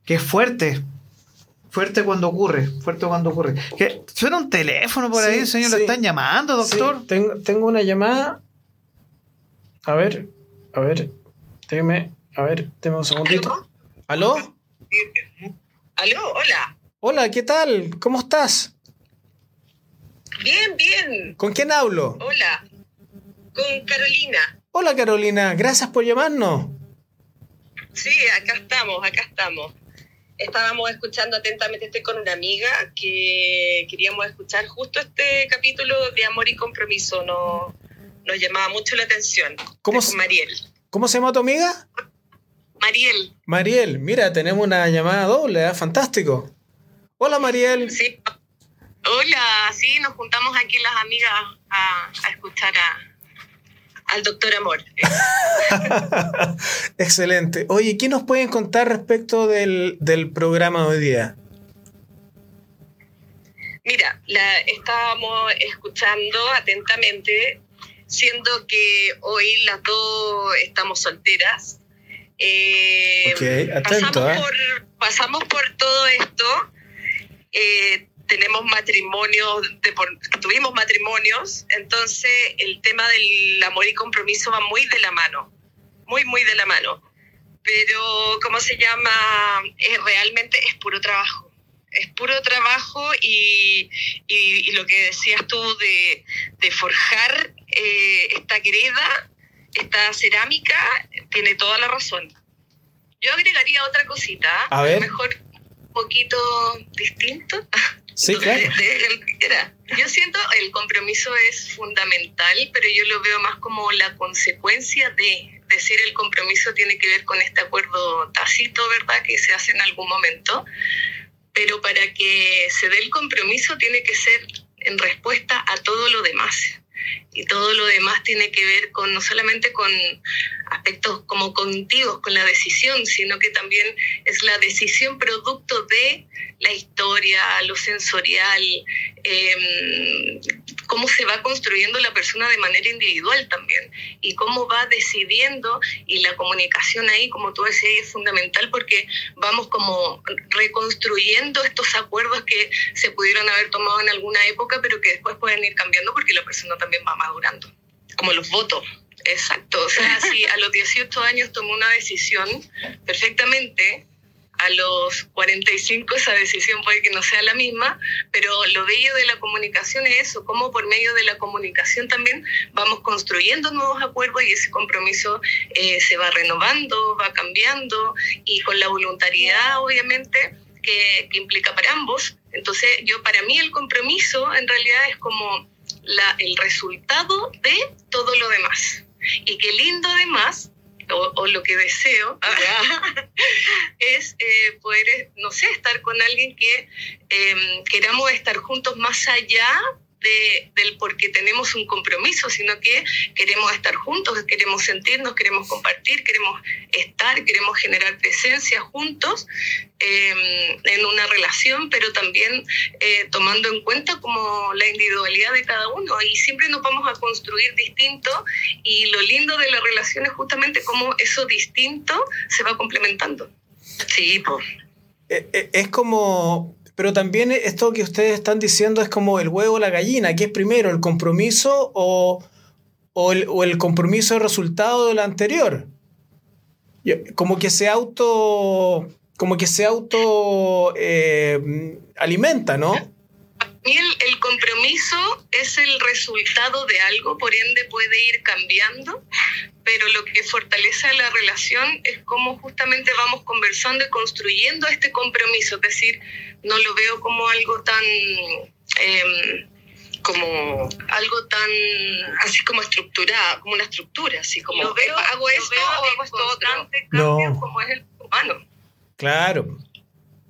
S1: que es fuerte, Fuerte cuando ocurre, fuerte cuando ocurre. ¿Qué? ¿Suena un teléfono por ahí, señor? ¿Lo están llamando, doctor?
S2: tengo, tengo una llamada. A ver, a ver, déjeme, a ver, tengo un segundito. ¿Aló?
S3: ¿Aló? Hola.
S2: Hola, ¿qué tal? ¿Cómo estás?
S3: Bien, bien.
S2: ¿Con quién hablo?
S3: Hola. Con Carolina.
S2: Hola, Carolina. Gracias por llamarnos.
S3: Sí, acá estamos, acá estamos estábamos escuchando atentamente, estoy con una amiga que queríamos escuchar justo este capítulo de Amor y Compromiso, nos, nos llamaba mucho la atención.
S2: ¿Cómo, Mariel. ¿Cómo se llama tu amiga?
S3: Mariel.
S2: Mariel, mira, tenemos una llamada doble, ¿eh? fantástico. Hola Mariel.
S3: Sí. Hola, sí, nos juntamos aquí las amigas a, a escuchar a, al doctor Amor.
S2: Excelente. Oye, ¿qué nos pueden contar respecto del, programa de hoy día?
S3: Mira, la estábamos escuchando atentamente, siendo que hoy las dos estamos solteras.
S2: Eh, ok, atento.
S3: Pasamos, ¿eh? por, pasamos por todo esto. Eh, tenemos matrimonios, tuvimos matrimonios, entonces el tema del amor y compromiso va muy de la mano, muy, muy de la mano. Pero, ¿cómo se llama? Es, realmente es puro trabajo. Es puro trabajo y, y, lo que decías tú de, de forjar eh, esta greda, esta cerámica, tiene toda la razón. Yo agregaría otra cosita,
S2: a ver.
S3: mejor un poquito distinto.
S2: Sí, claro.
S3: yo siento el compromiso es fundamental, pero yo lo veo más como la consecuencia de decir el compromiso tiene que ver con este acuerdo tácito, ¿verdad? Que se hace en algún momento. Pero para que se dé el compromiso tiene que ser en respuesta a todo lo demás. Y todo lo demás tiene que ver con no solamente con aspectos como cognitivos, con la decisión, sino que también es la decisión producto de la historia, lo sensorial, em, cómo se va construyendo la persona de manera individual también y cómo va decidiendo y la comunicación ahí, como tú decías, es fundamental porque vamos como reconstruyendo estos acuerdos que se pudieron haber tomado en alguna época, pero que después pueden ir cambiando porque la persona también va madurando, como los votos. Exacto, o sea, si a los 18 años tomó una decisión perfectamente, a los 45 esa decisión puede que no sea la misma, pero lo bello de la comunicación es eso, cómo por medio de la comunicación también vamos construyendo nuevos acuerdos y ese compromiso eh, se va renovando, va cambiando y con la voluntariedad obviamente que, que, implica para ambos. Entonces yo para mí el compromiso en realidad es como la, el resultado de todo lo demás. Y qué lindo además o, lo que deseo es eh, poder, no sé, estar con alguien que em, queramos estar juntos más allá de, del porque tenemos un compromiso, sino que queremos estar juntos, queremos sentirnos, queremos compartir, queremos estar, queremos generar presencia juntos eh, en una relación, pero también eh, tomando en cuenta como la individualidad de cada uno y siempre nos vamos a construir distinto y lo lindo de la relación es justamente cómo eso distinto se va complementando. Sí, pues.
S2: Es como pero también esto que ustedes están diciendo es como el huevo o la gallina. ¿Qué es primero, el compromiso o, o, el, o el, compromiso de resultado de lo anterior? Como que se auto. Como que se auto eh, alimenta, ¿no?
S3: El, el, compromiso es el resultado de algo, por ende puede ir cambiando, pero lo que fortalece la relación es cómo justamente vamos conversando y construyendo este compromiso, es decir, no lo veo como algo tan... Eh, como algo tan así como estructurado, como una estructura, así como lo veo, hago esto o hago esto otro. No. como es el humano.
S2: Claro.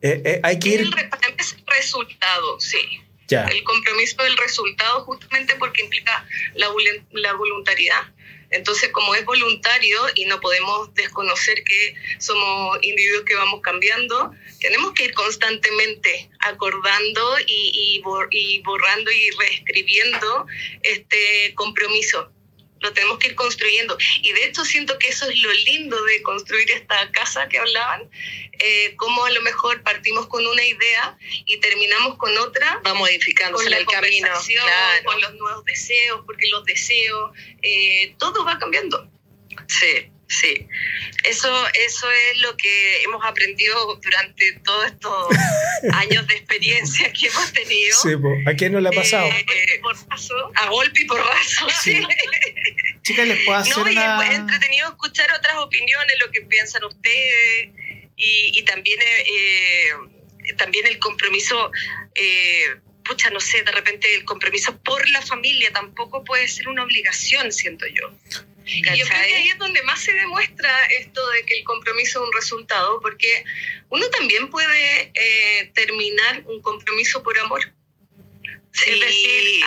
S2: Eh, eh, hay que ir...
S3: El, es el resultado, sí. El compromiso del resultado justamente porque implica la, la voluntariedad. Entonces, como es voluntario y no podemos desconocer que somos individuos que vamos cambiando, tenemos que ir constantemente acordando y, y borrando y reescribiendo este compromiso lo tenemos que ir construyendo. Y de hecho siento que eso es lo lindo de construir esta casa que hablaban, eh, cómo a lo mejor partimos con una idea y terminamos con otra.
S4: Va modificando
S3: con la
S4: el camino,
S3: con los nuevos deseos, porque los deseos, eh, todo va cambiando.
S4: Sí. Sí, eso, eso es lo que hemos aprendido durante todos estos años de experiencia que hemos tenido.
S2: Sí, ¿a quién no le ha pasado?
S3: Eh, a golpe y porrazo, sí.
S1: Chicas, les puedo hacer no,
S3: y es entretenido escuchar otras opiniones, lo que piensan ustedes y, y también, eh, también el compromiso... Eh, pucha, no sé, de repente el compromiso por la familia tampoco puede ser una obligación, siento yo. Y yo creo que ahí es donde más se demuestra esto de que el compromiso es un resultado, porque uno también puede eh, terminar un compromiso por amor. es decir,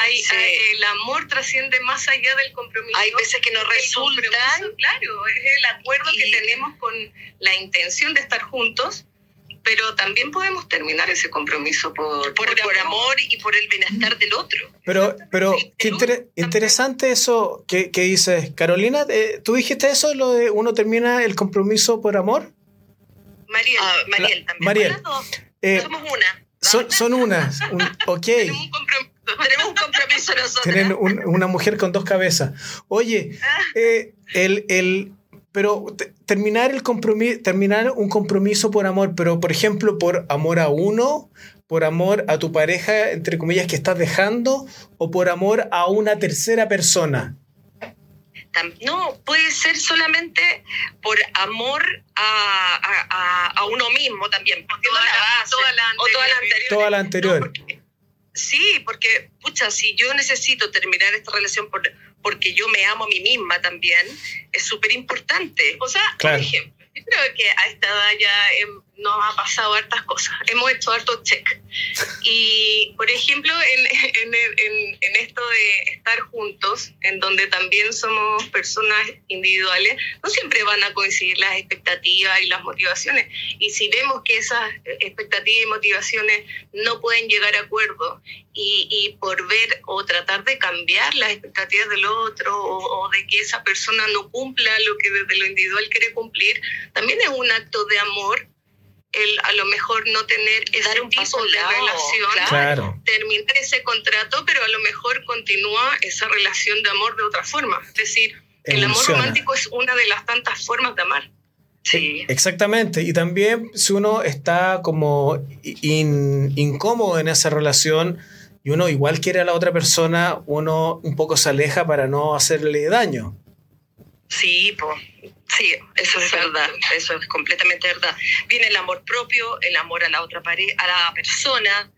S3: el amor trasciende más allá del compromiso.
S4: Hay veces que no resulta.
S3: Claro, es el acuerdo que tenemos con la intención de estar juntos, pero también podemos terminar ese compromiso por,
S4: por, amor. y por el bienestar del otro.
S2: Pero, pero qué interesante eso que, que, dices. Carolina, eh, ¿tú dijiste eso, lo de uno termina el compromiso por amor?
S3: Mariel, ah,
S4: Mariel también.
S2: Mariel.
S3: Eh, Somos una.
S2: Son, son unas. ok.
S3: Tenemos un compromiso, tenemos un compromiso nosotros.
S2: Tienen una mujer con dos cabezas. Oye, ah. eh, el, el, pero terminar, el compromiso, terminar un compromiso por amor, pero por ejemplo por amor a uno, por amor a tu pareja, entre comillas, que estás dejando, o por amor a una tercera persona.
S4: No, puede ser solamente por amor a, a, uno mismo también.
S3: Toda, la, toda, la,
S4: o toda la anterior.
S2: Toda la anterior.
S4: Sí, porque, pucha, si yo necesito terminar esta relación por porque yo me amo a mí misma también, es súper importante. O sea, por ejemplo, yo creo que a esta edad ya nos ha pasado hartas cosas, hemos hecho hartos check. Y,
S3: por ejemplo, en, en, en, esto de estar juntos, en donde también somos personas individuales, no siempre van a coincidir las expectativas y las motivaciones. Y si vemos que esas expectativas y motivaciones no pueden llegar a acuerdo y, y por ver o tratar de cambiar las expectativas del otro o, de que esa persona no cumpla lo que desde lo individual quiere cumplir, también es un acto de amor el a lo mejor no tener ese un tipo de relación, terminar ese contrato, pero a lo mejor continúa esa relación de amor de otra forma. Es decir, el amor romántico es una de las tantas formas de amar.
S2: Sí. Exactamente. Y también si uno está como incómodo en esa relación y uno igual quiere a la otra persona, uno un poco se aleja para no hacerle daño.
S3: Sí, pues. Sí, eso es verdad, eso es completamente verdad. Viene el amor propio, el amor a la otra pareja, a la persona,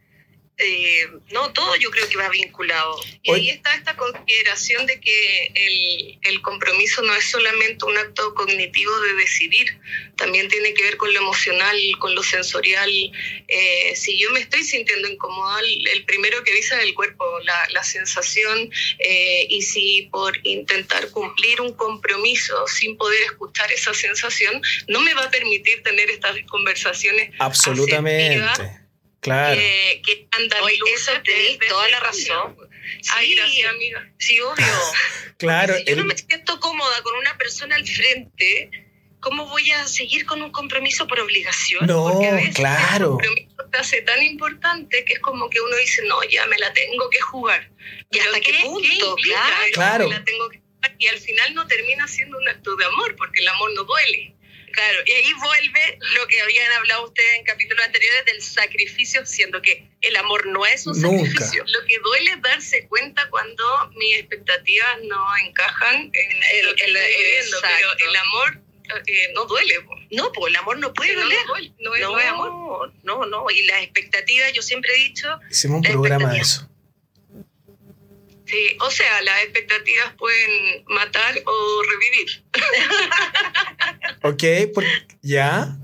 S3: eh, no, todo yo creo que va vinculado. Y ahí está esta consideración de que el, el, compromiso no es solamente un acto cognitivo de decidir, también tiene que ver con lo emocional, con lo sensorial. Eh, si yo me estoy sintiendo incómoda, el primero que avisa es el cuerpo, la, la sensación, eh, y si por intentar cumplir un compromiso sin poder escuchar esa sensación, no me va a permitir tener estas conversaciones.
S2: Absolutamente. Claro.
S3: Que, que eso te toda la razón. Sí, gracias, amiga. Sí, obvio.
S2: claro.
S3: Si yo no me siento cómoda con una persona al frente, ¿cómo voy a seguir con un compromiso por obligación?
S2: No, Porque a veces claro.
S3: El compromiso te hace tan importante que es como que uno dice, no, ya me la tengo que jugar. ¿Y hasta qué, punto?
S2: claro.
S3: Me la tengo que y al final no termina siendo un acto de amor, porque el amor no duele. Claro, y ahí vuelve lo que habían hablado ustedes en capítulos anteriores del sacrificio, siendo que el amor no es un sacrificio. Lo que duele es darse cuenta cuando mis expectativas no encajan en el, lo que el, pero el amor eh, no duele. No, pues el amor no puede doler. No, no, es, amor. No, no, y las expectativas, yo siempre he dicho...
S2: Hicimos un programa de eso
S3: o sea, las expectativas pueden matar o revivir.
S2: ok, pues, ya.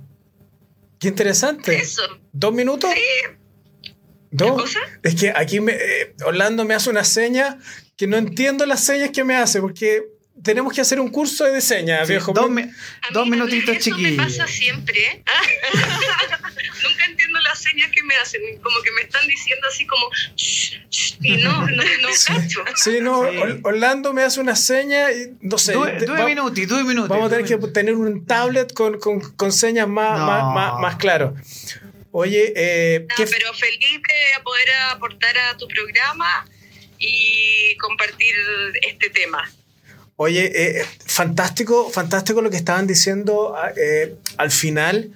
S2: Qué interesante.
S3: Eso.
S2: ¿Dos minutos?
S3: Sí.
S2: ¿Dos? cosa? Es que aquí me, eh, Orlando me hace una seña que no entiendo las señas que me hace, porque tenemos que hacer un curso de señas, viejo.
S1: Dos, dos minutitos chiquitos.
S3: Me pasa siempre. Nunca entiendo las señas que me hacen, como que me están diciendo así como y no, no, no sí, cacho.
S2: Sí, no, Orlando me hace una seña y no sé.
S1: Dos minutos, dos minutos.
S2: Vamos a tener que tener un tablet con, con, con señas más, más, más, más claro. Oye, eh,
S3: no, pero feliz de poder aportar a tu programa y compartir este tema.
S2: Oye, eh, fantástico, fantástico lo que estaban diciendo eh, al final.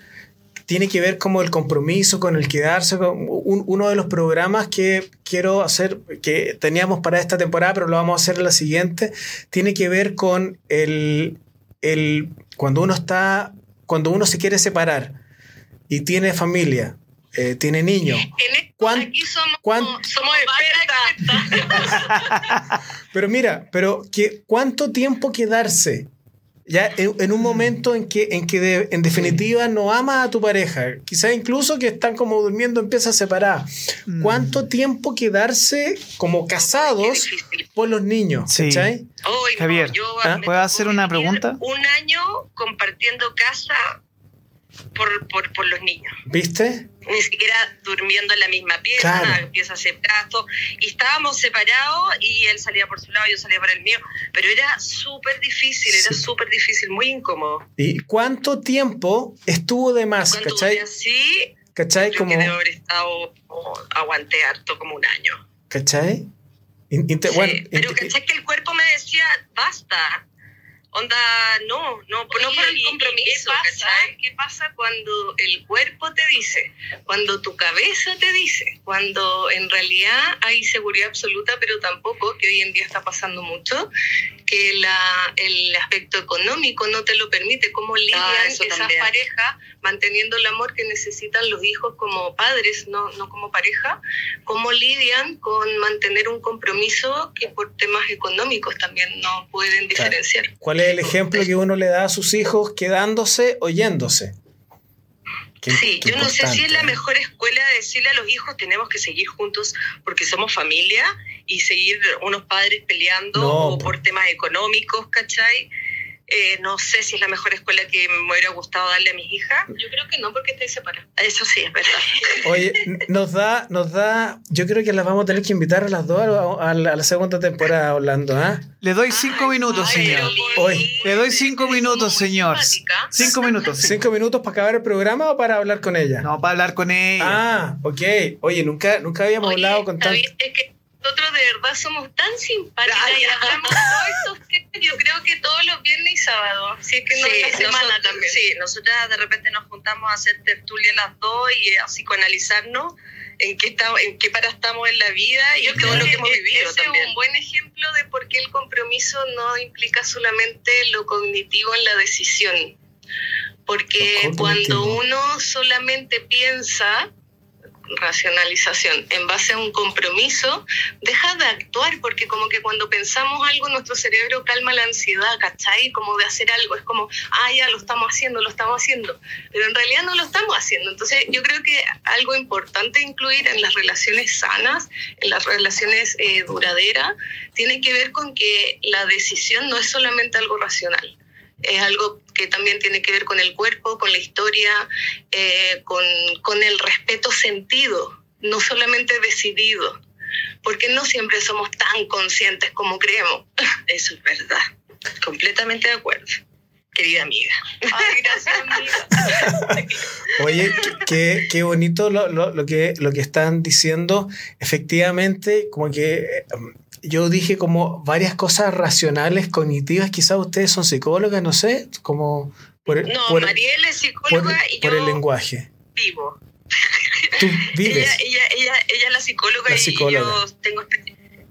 S2: Tiene que ver como el compromiso con el quedarse. Un, uno de los programas que quiero hacer, que teníamos para esta temporada, pero lo vamos a hacer en la siguiente, tiene que ver con el, el cuando uno está, cuando uno se quiere separar y tiene familia, eh, tiene niños.
S3: aquí somos, somos expertas.
S2: pero mira, pero que, ¿cuánto tiempo quedarse? Ya en, un momento en que, en, que en definitiva no ama a tu pareja, quizás incluso que están como durmiendo, empieza a separar. Mm. ¿Cuánto tiempo quedarse como casados por los niños?
S1: Sí. Javier, ¿Ah? ¿puedo hacer una pregunta?
S3: Un año compartiendo casa por, por, por los niños.
S2: ¿Viste?
S3: Ni siquiera durmiendo en la misma pieza, empieza a hacer gasto. Y estábamos separados y él salía por su lado, yo salía por el mío. Pero era súper difícil, era súper difícil, muy incómodo.
S2: ¿Y cuánto tiempo estuvo de más? ¿Cachai?
S3: Así,
S2: ¿Cachai?
S3: como... que de haber estado, aguanté harto como un año.
S2: ¿Cachai?
S3: pero ¿cachai que el cuerpo me decía, basta? Onda, no, no, no por el compromiso. ¿qué pasa? ¿Qué pasa cuando el cuerpo te dice? Cuando tu cabeza te dice, cuando en realidad hay seguridad absoluta, pero tampoco, que hoy en día está pasando mucho, que la, el aspecto económico no te lo permite. ¿Cómo lidian ah, esas parejas manteniendo el amor que necesitan los hijos como padres, no, no como pareja? ¿Cómo lidian con mantener un compromiso que por temas económicos también no pueden diferenciar?
S2: ¿Cuál es el ejemplo que uno le da a sus hijos quedándose o yéndose?
S3: sí, yo no sé si es la mejor escuela decirle a los hijos tenemos que seguir juntos porque somos familia y seguir unos padres peleando por temas económicos, ¿cachai? Eh, no sé si es la mejor escuela que me hubiera gustado darle a mis hijas. Yo creo que no, porque estoy separada. Eso sí, es verdad.
S2: Oye, nos da, nos da, yo creo que las vamos a tener que invitar a las dos a, la, segunda temporada, Orlando. ¿ah?
S1: Le doy cinco minutos, señor. Le doy cinco minutos, señor. Cinco minutos.
S2: ¿Cinco minutos para acabar el programa o para hablar con ella?
S1: No, para hablar con ella.
S2: Ah, ok. Oye, nunca, nunca habíamos hablado con tanto
S3: nosotros de verdad somos tan simpáticos y hablamos todos estos temas, yo creo que todos los viernes y sábados, si es que no sí, la semana también. Sí, nosotras de repente nos juntamos a hacer tertulia las dos y a psicoanalizarnos en qué, está, en qué para estamos en la vida y todo lo que hemos vivido ese también. es un buen ejemplo de por qué el compromiso no implica solamente lo cognitivo en la decisión. Porque cuando uno solamente piensa racionalización en base a un compromiso, deja de actuar, porque como que cuando pensamos algo, nuestro cerebro calma la ansiedad, ¿cachai? Como de hacer algo, es como, ah, ya lo estamos haciendo, lo estamos haciendo, pero en realidad no lo estamos haciendo. Entonces yo creo que algo importante incluir en las relaciones sanas, en las relaciones eh, duraderas, tiene que ver con que la decisión no es solamente algo racional es algo que también tiene que ver con el cuerpo, con la historia, eh, con, con, el respeto sentido, no solamente decidido, porque no siempre somos tan conscientes como creemos. Eso es verdad, completamente de acuerdo. Querida amiga. Ay, gracias, amiga.
S2: Oye, qué, qué bonito lo, lo, lo, que, lo que están diciendo. Efectivamente, como que yo dije como varias cosas racionales, cognitivas. Quizás ustedes son psicólogas, no sé, como...
S3: Por, no, Mariel es psicóloga
S2: y yo... Por el lenguaje.
S3: Vivo.
S2: Tú vives.
S3: ella, ella, ella, ella, es la psicóloga, la psicóloga. y yo tengo...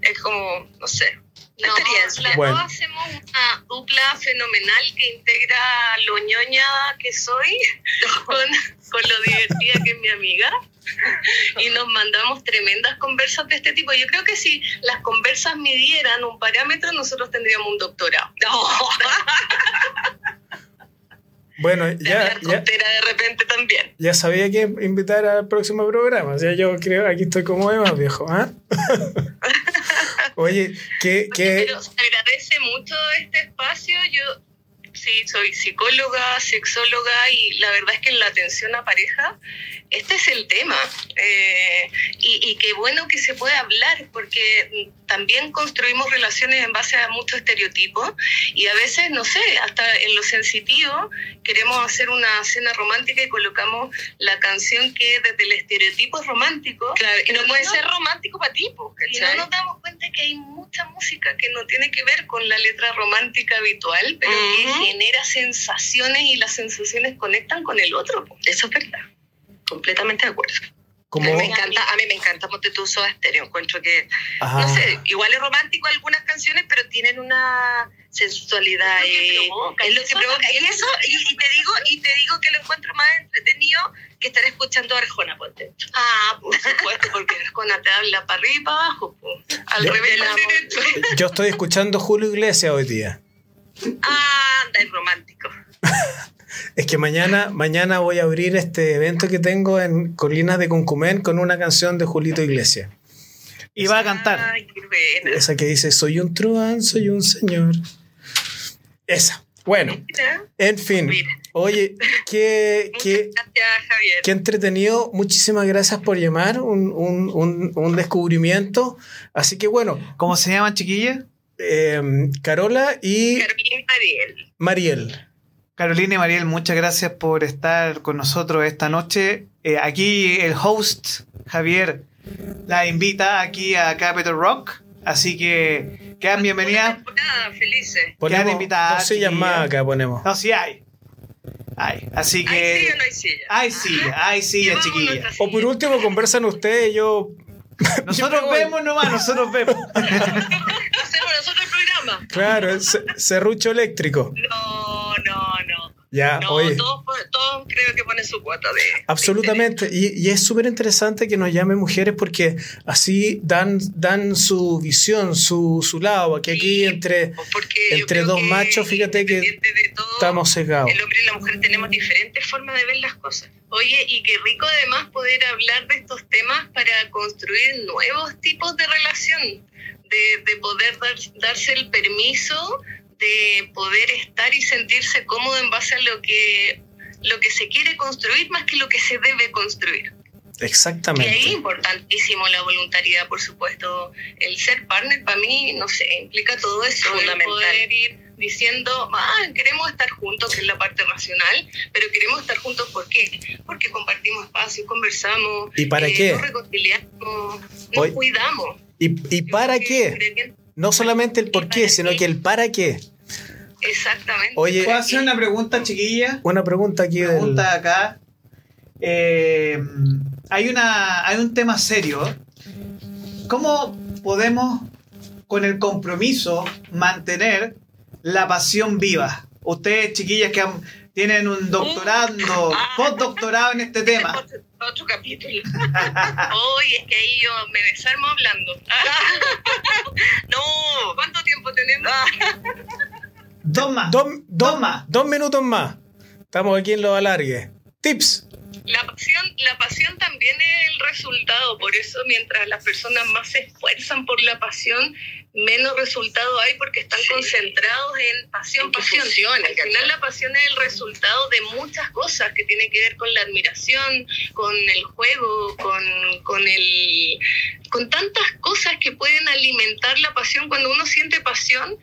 S3: Es como, no sé, no, experiencia. Las dos hacemos una dupla fenomenal que integra lo ñoña que soy con, con lo divertida que es mi amiga y nos mandamos tremendas conversas de este tipo. Yo creo que si las conversas midieran un parámetro, nosotros tendríamos un doctorado.
S2: Bueno, ya,
S3: ya de repente también.
S2: Ya sabía que invitar al próximo programa. O sea, yo creo aquí estoy como Eva, viejo. ¿ah? Oye, que, que...
S3: Pero se agradece mucho este espacio. Yo sí, soy psicóloga, sexóloga y la verdad es que en la atención a pareja este es el tema. Eh, y, qué bueno que se puede hablar, porque también construimos relaciones en base a muchos estereotipos y a veces, no sé, hasta en lo sensitivo queremos hacer una cena romántica y colocamos la canción que desde el estereotipo es romántico. y no puede ser romántico para ti, Y no nos damos cuenta que hay mucha música que no tiene que ver con la letra romántica habitual, pero que genera sensaciones y las sensaciones conectan con el otro. Eso es verdad completamente de acuerdo. A mí me encanta, a mí me encanta Montetudo Estéreo. Encuentro que, no sé, igual es romántico algunas canciones, pero tienen una sensualidad. Es lo que eh, provoca. Y, eso, y, te digo, y te digo que lo encuentro más entretenido que estar escuchando a Arjona, ponte. Ah, por supuesto, porque Arjona te habla para arriba y para abajo, al revés
S2: Yo estoy escuchando Julio Iglesias hoy día.
S3: Ah, anda, es romántico.
S2: Es que mañana, mañana voy a abrir este evento que tengo en Colinas de Concumén con una canción de Julito Iglesias.
S1: Y va a cantar.
S3: Ay, qué
S2: Esa que dice, soy un truán, soy un señor. Esa. Bueno, en fin. Oye, qué, qué, qué, entretenido. Muchísimas gracias por llamar. Un, un, un, descubrimiento. Así que bueno.
S1: ¿Cómo se llama, chiquilla?
S2: Em, Carola y...
S3: Mariel.
S2: Mariel.
S1: Carolina y Mariel, muchas gracias por estar con nosotros esta noche. Eh, aquí el host, Javier, la invita aquí a Capital Rock. Así que quedan bienvenidas.
S3: felices.
S2: Quedan invitadas. No sillas más acá ponemos.
S1: No, sí hay. Hay. Así que.
S3: ¿Hay silla o no hay silla?
S1: Hay silla, hay silla, chiquilla.
S2: O por último, conversan ustedes, yo.
S1: Nosotros vemos nomás, nosotros vemos.
S3: Hacemos nosotros el programa.
S2: Claro, serrucho eléctrico.
S3: No, no, no.
S2: Ya,
S3: no,
S2: oye.
S3: Todos, todos, creo que ponen su cuota de.
S2: Absolutamente.
S3: De
S2: y, y, es súper interesante que nos llamen mujeres porque así dan, dan su visión, su, su lado. Que aquí entre, entre dos machos, fíjate que todo, estamos cegados.
S3: El hombre y la mujer tenemos diferentes formas de ver las cosas. Oye, y qué rico además poder hablar de estos temas para construir nuevos tipos de relación, de, de poder dar, darse el permiso de poder estar y sentirse cómodo en base a lo que, lo que se quiere construir más que lo que se debe construir.
S2: Exactamente.
S3: Y ahí es importantísimo la voluntariedad, por supuesto. El ser partner para mí, no sé, implica todo eso. Fundamental. poder ir diciendo, ah, queremos estar juntos, que es la parte racional, pero queremos estar juntos ¿por qué? Porque compartimos espacios, conversamos.
S2: ¿Y para eh, qué?
S3: Nos reconciliamos, nos Hoy, cuidamos.
S2: ¿Y, y para qué? No solamente el por qué, sino que el para qué.
S3: Exactamente.
S1: Oye, ¿puedo hacer una pregunta, chiquilla?
S2: Una pregunta aquí.
S1: Pregunta del... acá. Eh, hay, una, hay un tema serio. ¿Cómo podemos, con el compromiso, mantener la pasión viva? Ustedes, chiquillas, que han, tienen un doctorado, postdoctorado en este tema.
S3: Otro, capítulo. Hoy es que ahí yo me desarmo hablando. no, ¿cuánto tiempo tenemos?
S1: Dos más.
S2: Dos, dos, más. Dos minutos más. Estamos aquí en los alargues. Tips.
S3: La pasión, la pasión también es el resultado, por eso mientras las personas más se esfuerzan por la pasión, menos resultado hay porque están sí. concentrados en pasión, pasión. Funciona, Al final la pasión es el resultado de muchas cosas que tiene que ver con la admiración, con el juego, con, con, el, con tantas cosas que pueden alimentar la pasión. Cuando uno siente pasión,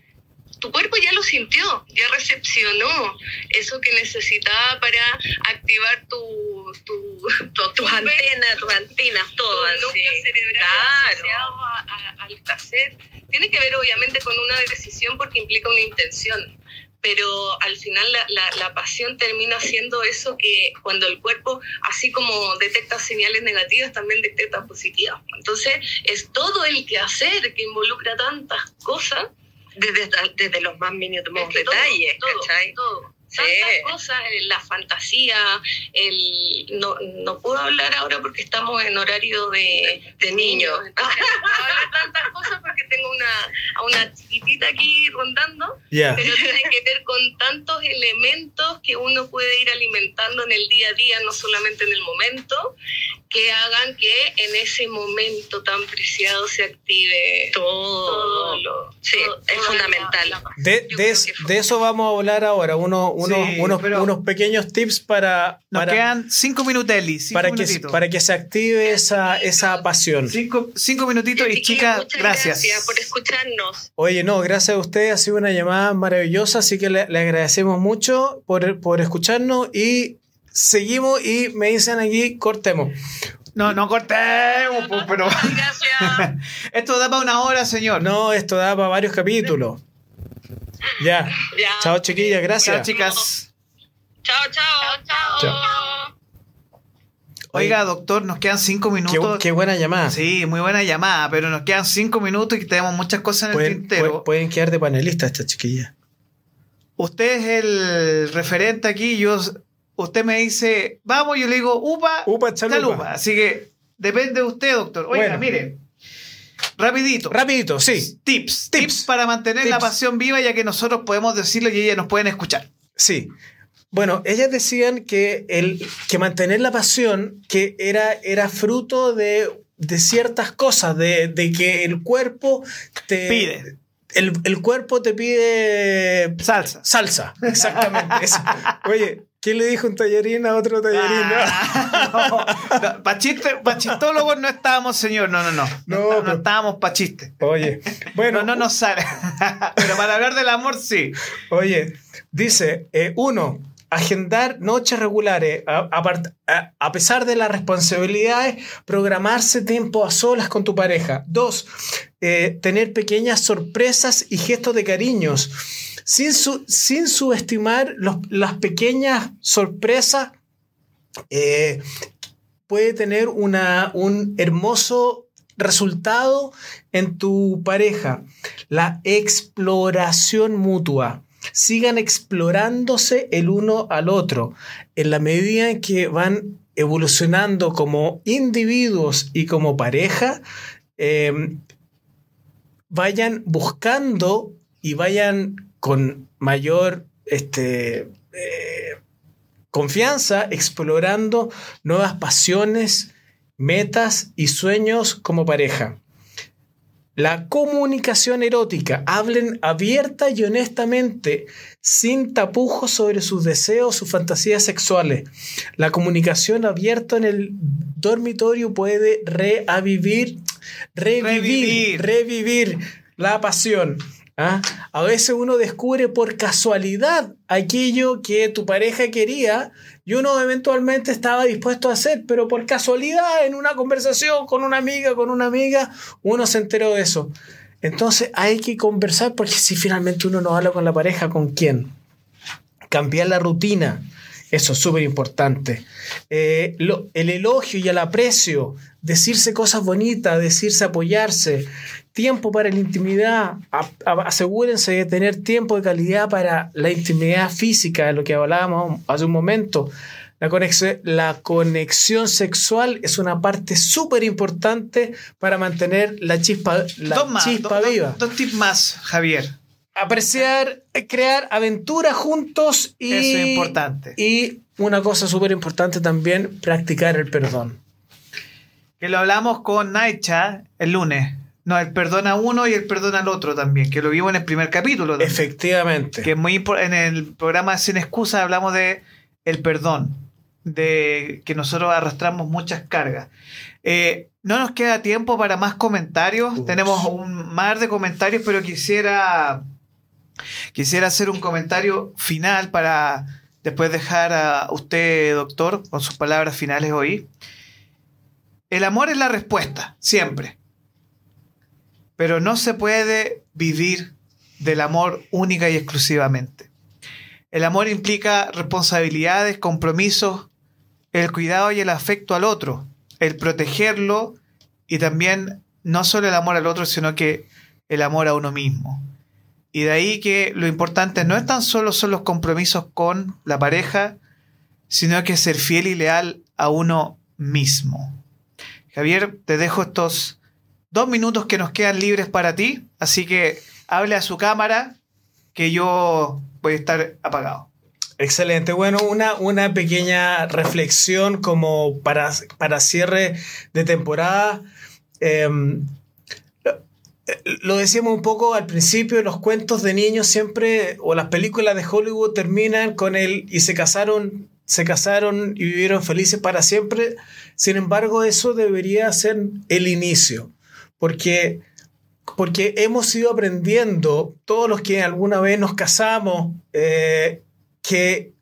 S3: tu cuerpo ya lo sintió, ya recepcionó eso que necesitaba para activar tu, tu, tu tus antenas, tus antenas, todo. Tu núcleo cerebral claro. a, a, al placer. Tiene que ver obviamente con una decisión porque implica una intención pero al final la, la, la, pasión termina siendo eso que cuando el cuerpo, así como detecta señales negativas, también detecta positivas. Entonces, es todo el quehacer que involucra tantas cosas desde, desde los más mínimos es que detalles, todo, ¿cachai? Todo, todo. Tantas sí. cosas, la fantasía, el no, no puedo hablar ahora porque estamos en horario de, de niños. Entonces, no puedo hablar tantas cosas porque tengo una, a una chiquitita aquí rondando,
S2: yeah.
S3: pero tiene que ver con tantos elementos que uno puede ir alimentando en el día a día, no solamente en el momento, que hagan que en ese momento tan preciado se active todo, todo lo, sí, todo, es fundamental. La, la
S2: de, de, de, eso vamos a hablar ahora, uno, uno, sí, unos, unos, pequeños tips para...
S1: Nos
S2: para,
S1: quedan cinco minutelli, cinco
S2: para, que, para que se active esa, esa pasión.
S1: Cinco, cinco minutitos y, y chicas, gracias.
S3: gracias. por escucharnos.
S2: Oye, no, gracias a ustedes, ha sido una llamada maravillosa, así que le, le agradecemos mucho por, por escucharnos y seguimos y me dicen aquí, cortemos.
S1: No, no cortemos, pues, pero.
S3: Gracias.
S1: esto da para una hora, señor.
S2: No, esto da para varios capítulos. Ya.
S3: ya.
S2: Chao, chiquillas, gracias.
S1: Chao, chicas.
S3: Chao, chao, chao. chao.
S1: Oiga, doctor, nos quedan cinco minutos.
S2: Qué, qué, buena llamada.
S1: Sí, muy buena llamada, pero nos quedan cinco minutos y tenemos muchas cosas en
S2: pueden,
S1: el tintero.
S2: Pueden quedar de panelista esta chiquilla.
S1: Usted es el referente aquí, yo usted me dice, vamos, yo le digo, upa,
S2: upa chalupa.
S1: chalupa. Así que depende de usted, doctor. Oiga, bueno. mire, rapidito.
S2: Rapidito, sí.
S1: Tips, tips. Tips para mantener tips. la pasión viva, ya que nosotros podemos decirlo y ellas nos pueden escuchar.
S2: Sí. Bueno, ellas decían que, el, que mantener la pasión que era, era fruto de, de ciertas cosas, de, de que el cuerpo te
S1: pide
S2: el, el, cuerpo te pide
S1: salsa.
S2: Salsa, exactamente. Eso. Oye, ¿quién le dijo un tallarín a otro tallarín?
S1: Ah, no, no, pa chiste, pa chistólogos no estábamos, señor. No, no, no. No, no estábamos pa chiste.
S2: Oye, bueno.
S1: No, no nos sale. pero para hablar del amor, sí.
S2: Oye, dice, eh, uno, agendar noches regulares, a, a, pesar de las responsabilidades, programarse tiempo a solas con tu pareja. Dos, eh, tener pequeñas sorpresas y gestos de cariños, sin, su, sin subestimar los, las pequeñas sorpresas. Eh, puede tener una, un hermoso resultado en tu pareja. La exploración mutua sigan explorándose el uno al otro. En la medida en que van evolucionando como individuos y como pareja, eh, vayan buscando y vayan con mayor este, eh, confianza explorando nuevas pasiones, metas y sueños como pareja. La comunicación erótica. Hablen abierta y honestamente, sin tapujos sobre sus deseos, sus fantasías sexuales. La comunicación abierta en el dormitorio puede reavivir, revivir, revivir la pasión. ¿ah? A veces uno descubre por casualidad aquello que tu pareja quería y uno eventualmente estaba dispuesto a hacer, pero por casualidad en una conversación con una amiga, con una amiga, uno se enteró de eso. Entonces hay que conversar porque si finalmente uno no habla con la pareja, ¿con quién? Cambiar la rutina. Eso es súper importante. Eh, el elogio y el aprecio, decirse cosas bonitas, decirse apoyarse, tiempo para la intimidad, asegúrense de tener tiempo de calidad para la intimidad física, de lo que hablábamos hace un momento. La conexión, la conexión sexual es una parte súper importante para mantener la chispa, la chispa viva.
S1: Dos, tips más, Javier.
S2: Apreciar, crear aventuras juntos y.
S1: Eso es importante.
S2: Y una cosa súper importante también, practicar el perdón.
S1: Que lo hablamos con Naicha el lunes. No, el perdón a uno y el perdón al otro también, que lo vimos en el primer capítulo.
S2: Efectivamente.
S1: Que muy en el programa Sin Excusa hablamos de el perdón, de que nosotros arrastramos muchas cargas. Eh, no nos queda tiempo para más comentarios. Tenemos un mar de comentarios, pero quisiera quisiera hacer un comentario final para después dejar a usted, doctor, con sus palabras finales hoy. El amor es la respuesta, siempre. Pero no se puede vivir del amor única y exclusivamente. El amor implica responsabilidades, compromisos, el cuidado y el afecto al otro, el protegerlo y también no solo el amor al otro, sino que el amor a uno mismo. Y de ahí que lo importante no es tan solo son los compromisos con la pareja, sino que ser fiel y leal a uno mismo. Javier, te dejo estos dos minutos que nos quedan libres para ti, así que hable a su cámara que yo voy a estar apagado.
S2: Excelente. Bueno, una, una pequeña reflexión como para, para cierre de temporada. Em, lo decíamos un poco al principio, los cuentos de niños siempre, o las películas de Hollywood terminan con el y se casaron, se casaron y vivieron felices para siempre. Sin embargo, eso debería ser el inicio porque, porque hemos ido aprendiendo, todos los que alguna vez nos casamos, eh, que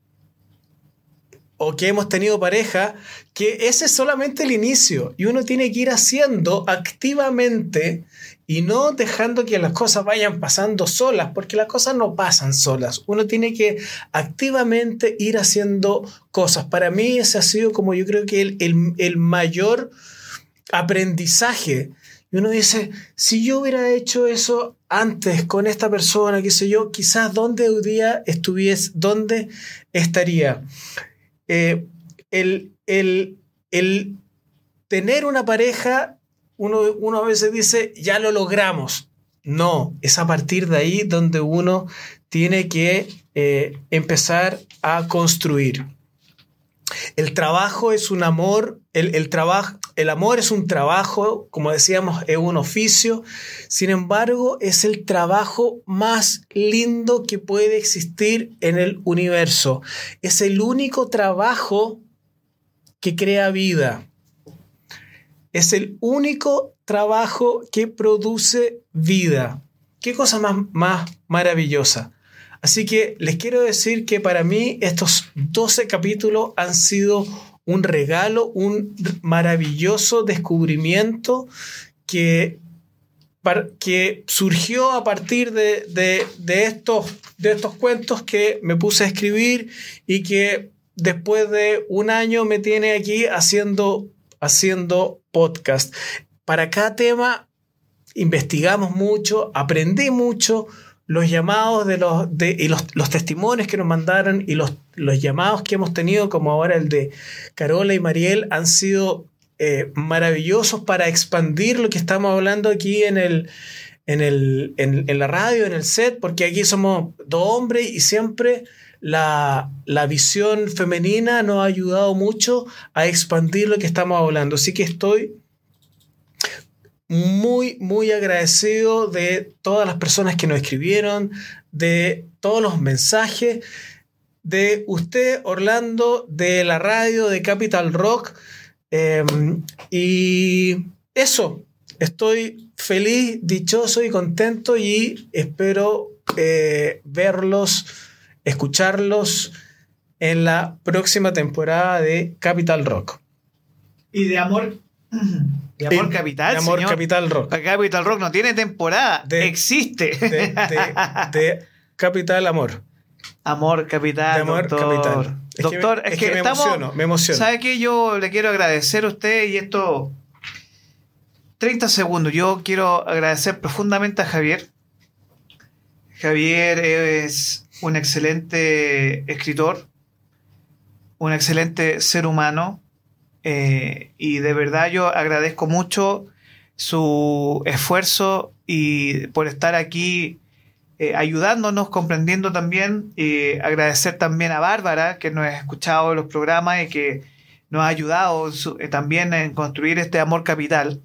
S2: o que hemos tenido pareja, que ese es solamente el inicio y uno tiene que ir haciendo activamente y no dejando que las cosas vayan pasando solas, porque las cosas no pasan solas. Uno tiene que activamente ir haciendo cosas. Para mí ese ha sido como yo creo que el, el, el mayor aprendizaje y uno dice, si yo hubiera hecho eso antes con esta persona, qué sé yo, quizás dónde hoy día estuviese, dónde estaría. Eh, el, el, el, tener una pareja, uno, uno a veces dice, ya lo logramos. No, es a partir de ahí donde uno tiene que eh, empezar a construir. El trabajo es un amor, el, trabajo, el amor es un trabajo, como decíamos, es un oficio, sin embargo, es el trabajo más lindo que puede existir en el universo. Es el único trabajo que crea vida. Es el único trabajo que produce vida. ¿Qué cosa más, más maravillosa? Así que les quiero decir que para mí estos 12 capítulos han sido un regalo, un maravilloso descubrimiento que, que surgió a partir de, estos, de estos cuentos que me puse a escribir y que después de un año me tiene aquí haciendo, haciendo podcast. Para cada tema investigamos mucho, aprendí mucho, los llamados de los, de, y los, testimonios que nos mandaron y los, los llamados que hemos tenido, como ahora el de Carola y Mariel, han sido eh, maravillosos para expandir lo que estamos hablando aquí en, el, en, el, en, la radio, en el set, porque aquí somos dos hombres y siempre la, la, visión femenina nos ha ayudado mucho a expandir lo que estamos hablando. Así que estoy muy, muy agradecido de todas las personas que nos escribieron, de todos los mensajes, de usted, Orlando, de la radio, de Capital Rock. Em, y eso, estoy feliz, dichoso y contento y espero eh, verlos, escucharlos en la próxima temporada de Capital Rock.
S1: Y de amor de Amor Capital.
S2: De Amor Capital Rock.
S1: Capital Rock no tiene temporada. existe.
S2: De, Capital Amor.
S1: Amor Capital.
S2: De Amor Capital.
S1: doctor, es que,
S2: me emociono, me emociono.
S1: ¿Sabe qué? Yo le quiero agradecer a usted y esto. 30 segundos. Yo quiero agradecer profundamente a Javier. Javier es un excelente escritor, un excelente ser humano, eh, y de verdad yo agradezco mucho su esfuerzo y por estar aquí eh, ayudándonos, comprendiendo también. Y agradecer también a Bárbara, que nos ha escuchado los programas y que nos ha ayudado eh, también en construir este amor capital.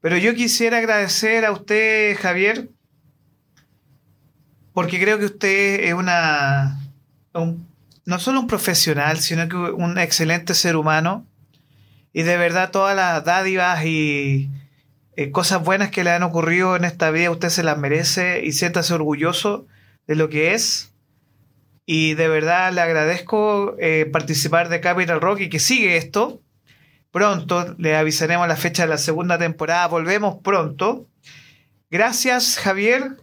S1: Pero yo quisiera agradecer a usted, Javier, porque creo que usted es una, no solo un profesional, sino que un excelente ser humano y de verdad todas las dádivas y eh, cosas buenas que le han ocurrido en esta vida, usted se las merece y siéntase orgulloso de lo que es. Y de verdad le agradezco eh, participar de Capital Rock y que sigue esto. Pronto le avisaremos la fecha de la segunda temporada. Volvemos pronto. Gracias, Javier.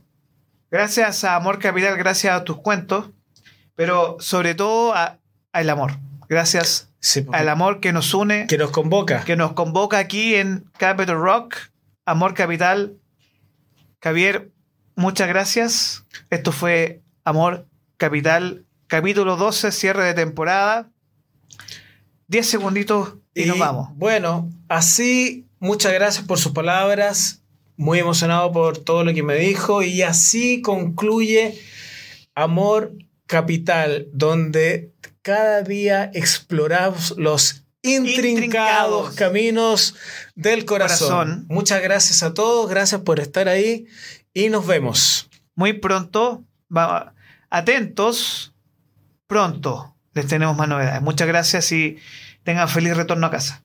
S1: Gracias a Amor Capital, gracias a tus cuentos. Pero sobre todo al amor. Gracias al amor que nos une.
S2: Que nos convoca.
S1: Que nos convoca aquí en Capital Rock, Amor Capital. Javier, muchas gracias. Esto fue Amor Capital, capítulo 12, cierre de temporada. Diez segunditos y, nos vamos.
S2: Bueno, así, muchas gracias por sus palabras. Muy emocionado por todo lo que me dijo. Y así concluye Amor Capital, donde cada día exploramos los intrincados, caminos del corazón. Muchas gracias a todos, gracias por estar ahí y nos vemos.
S1: Muy pronto, atentos, pronto les tenemos más novedades. Muchas gracias y tengan feliz retorno a casa.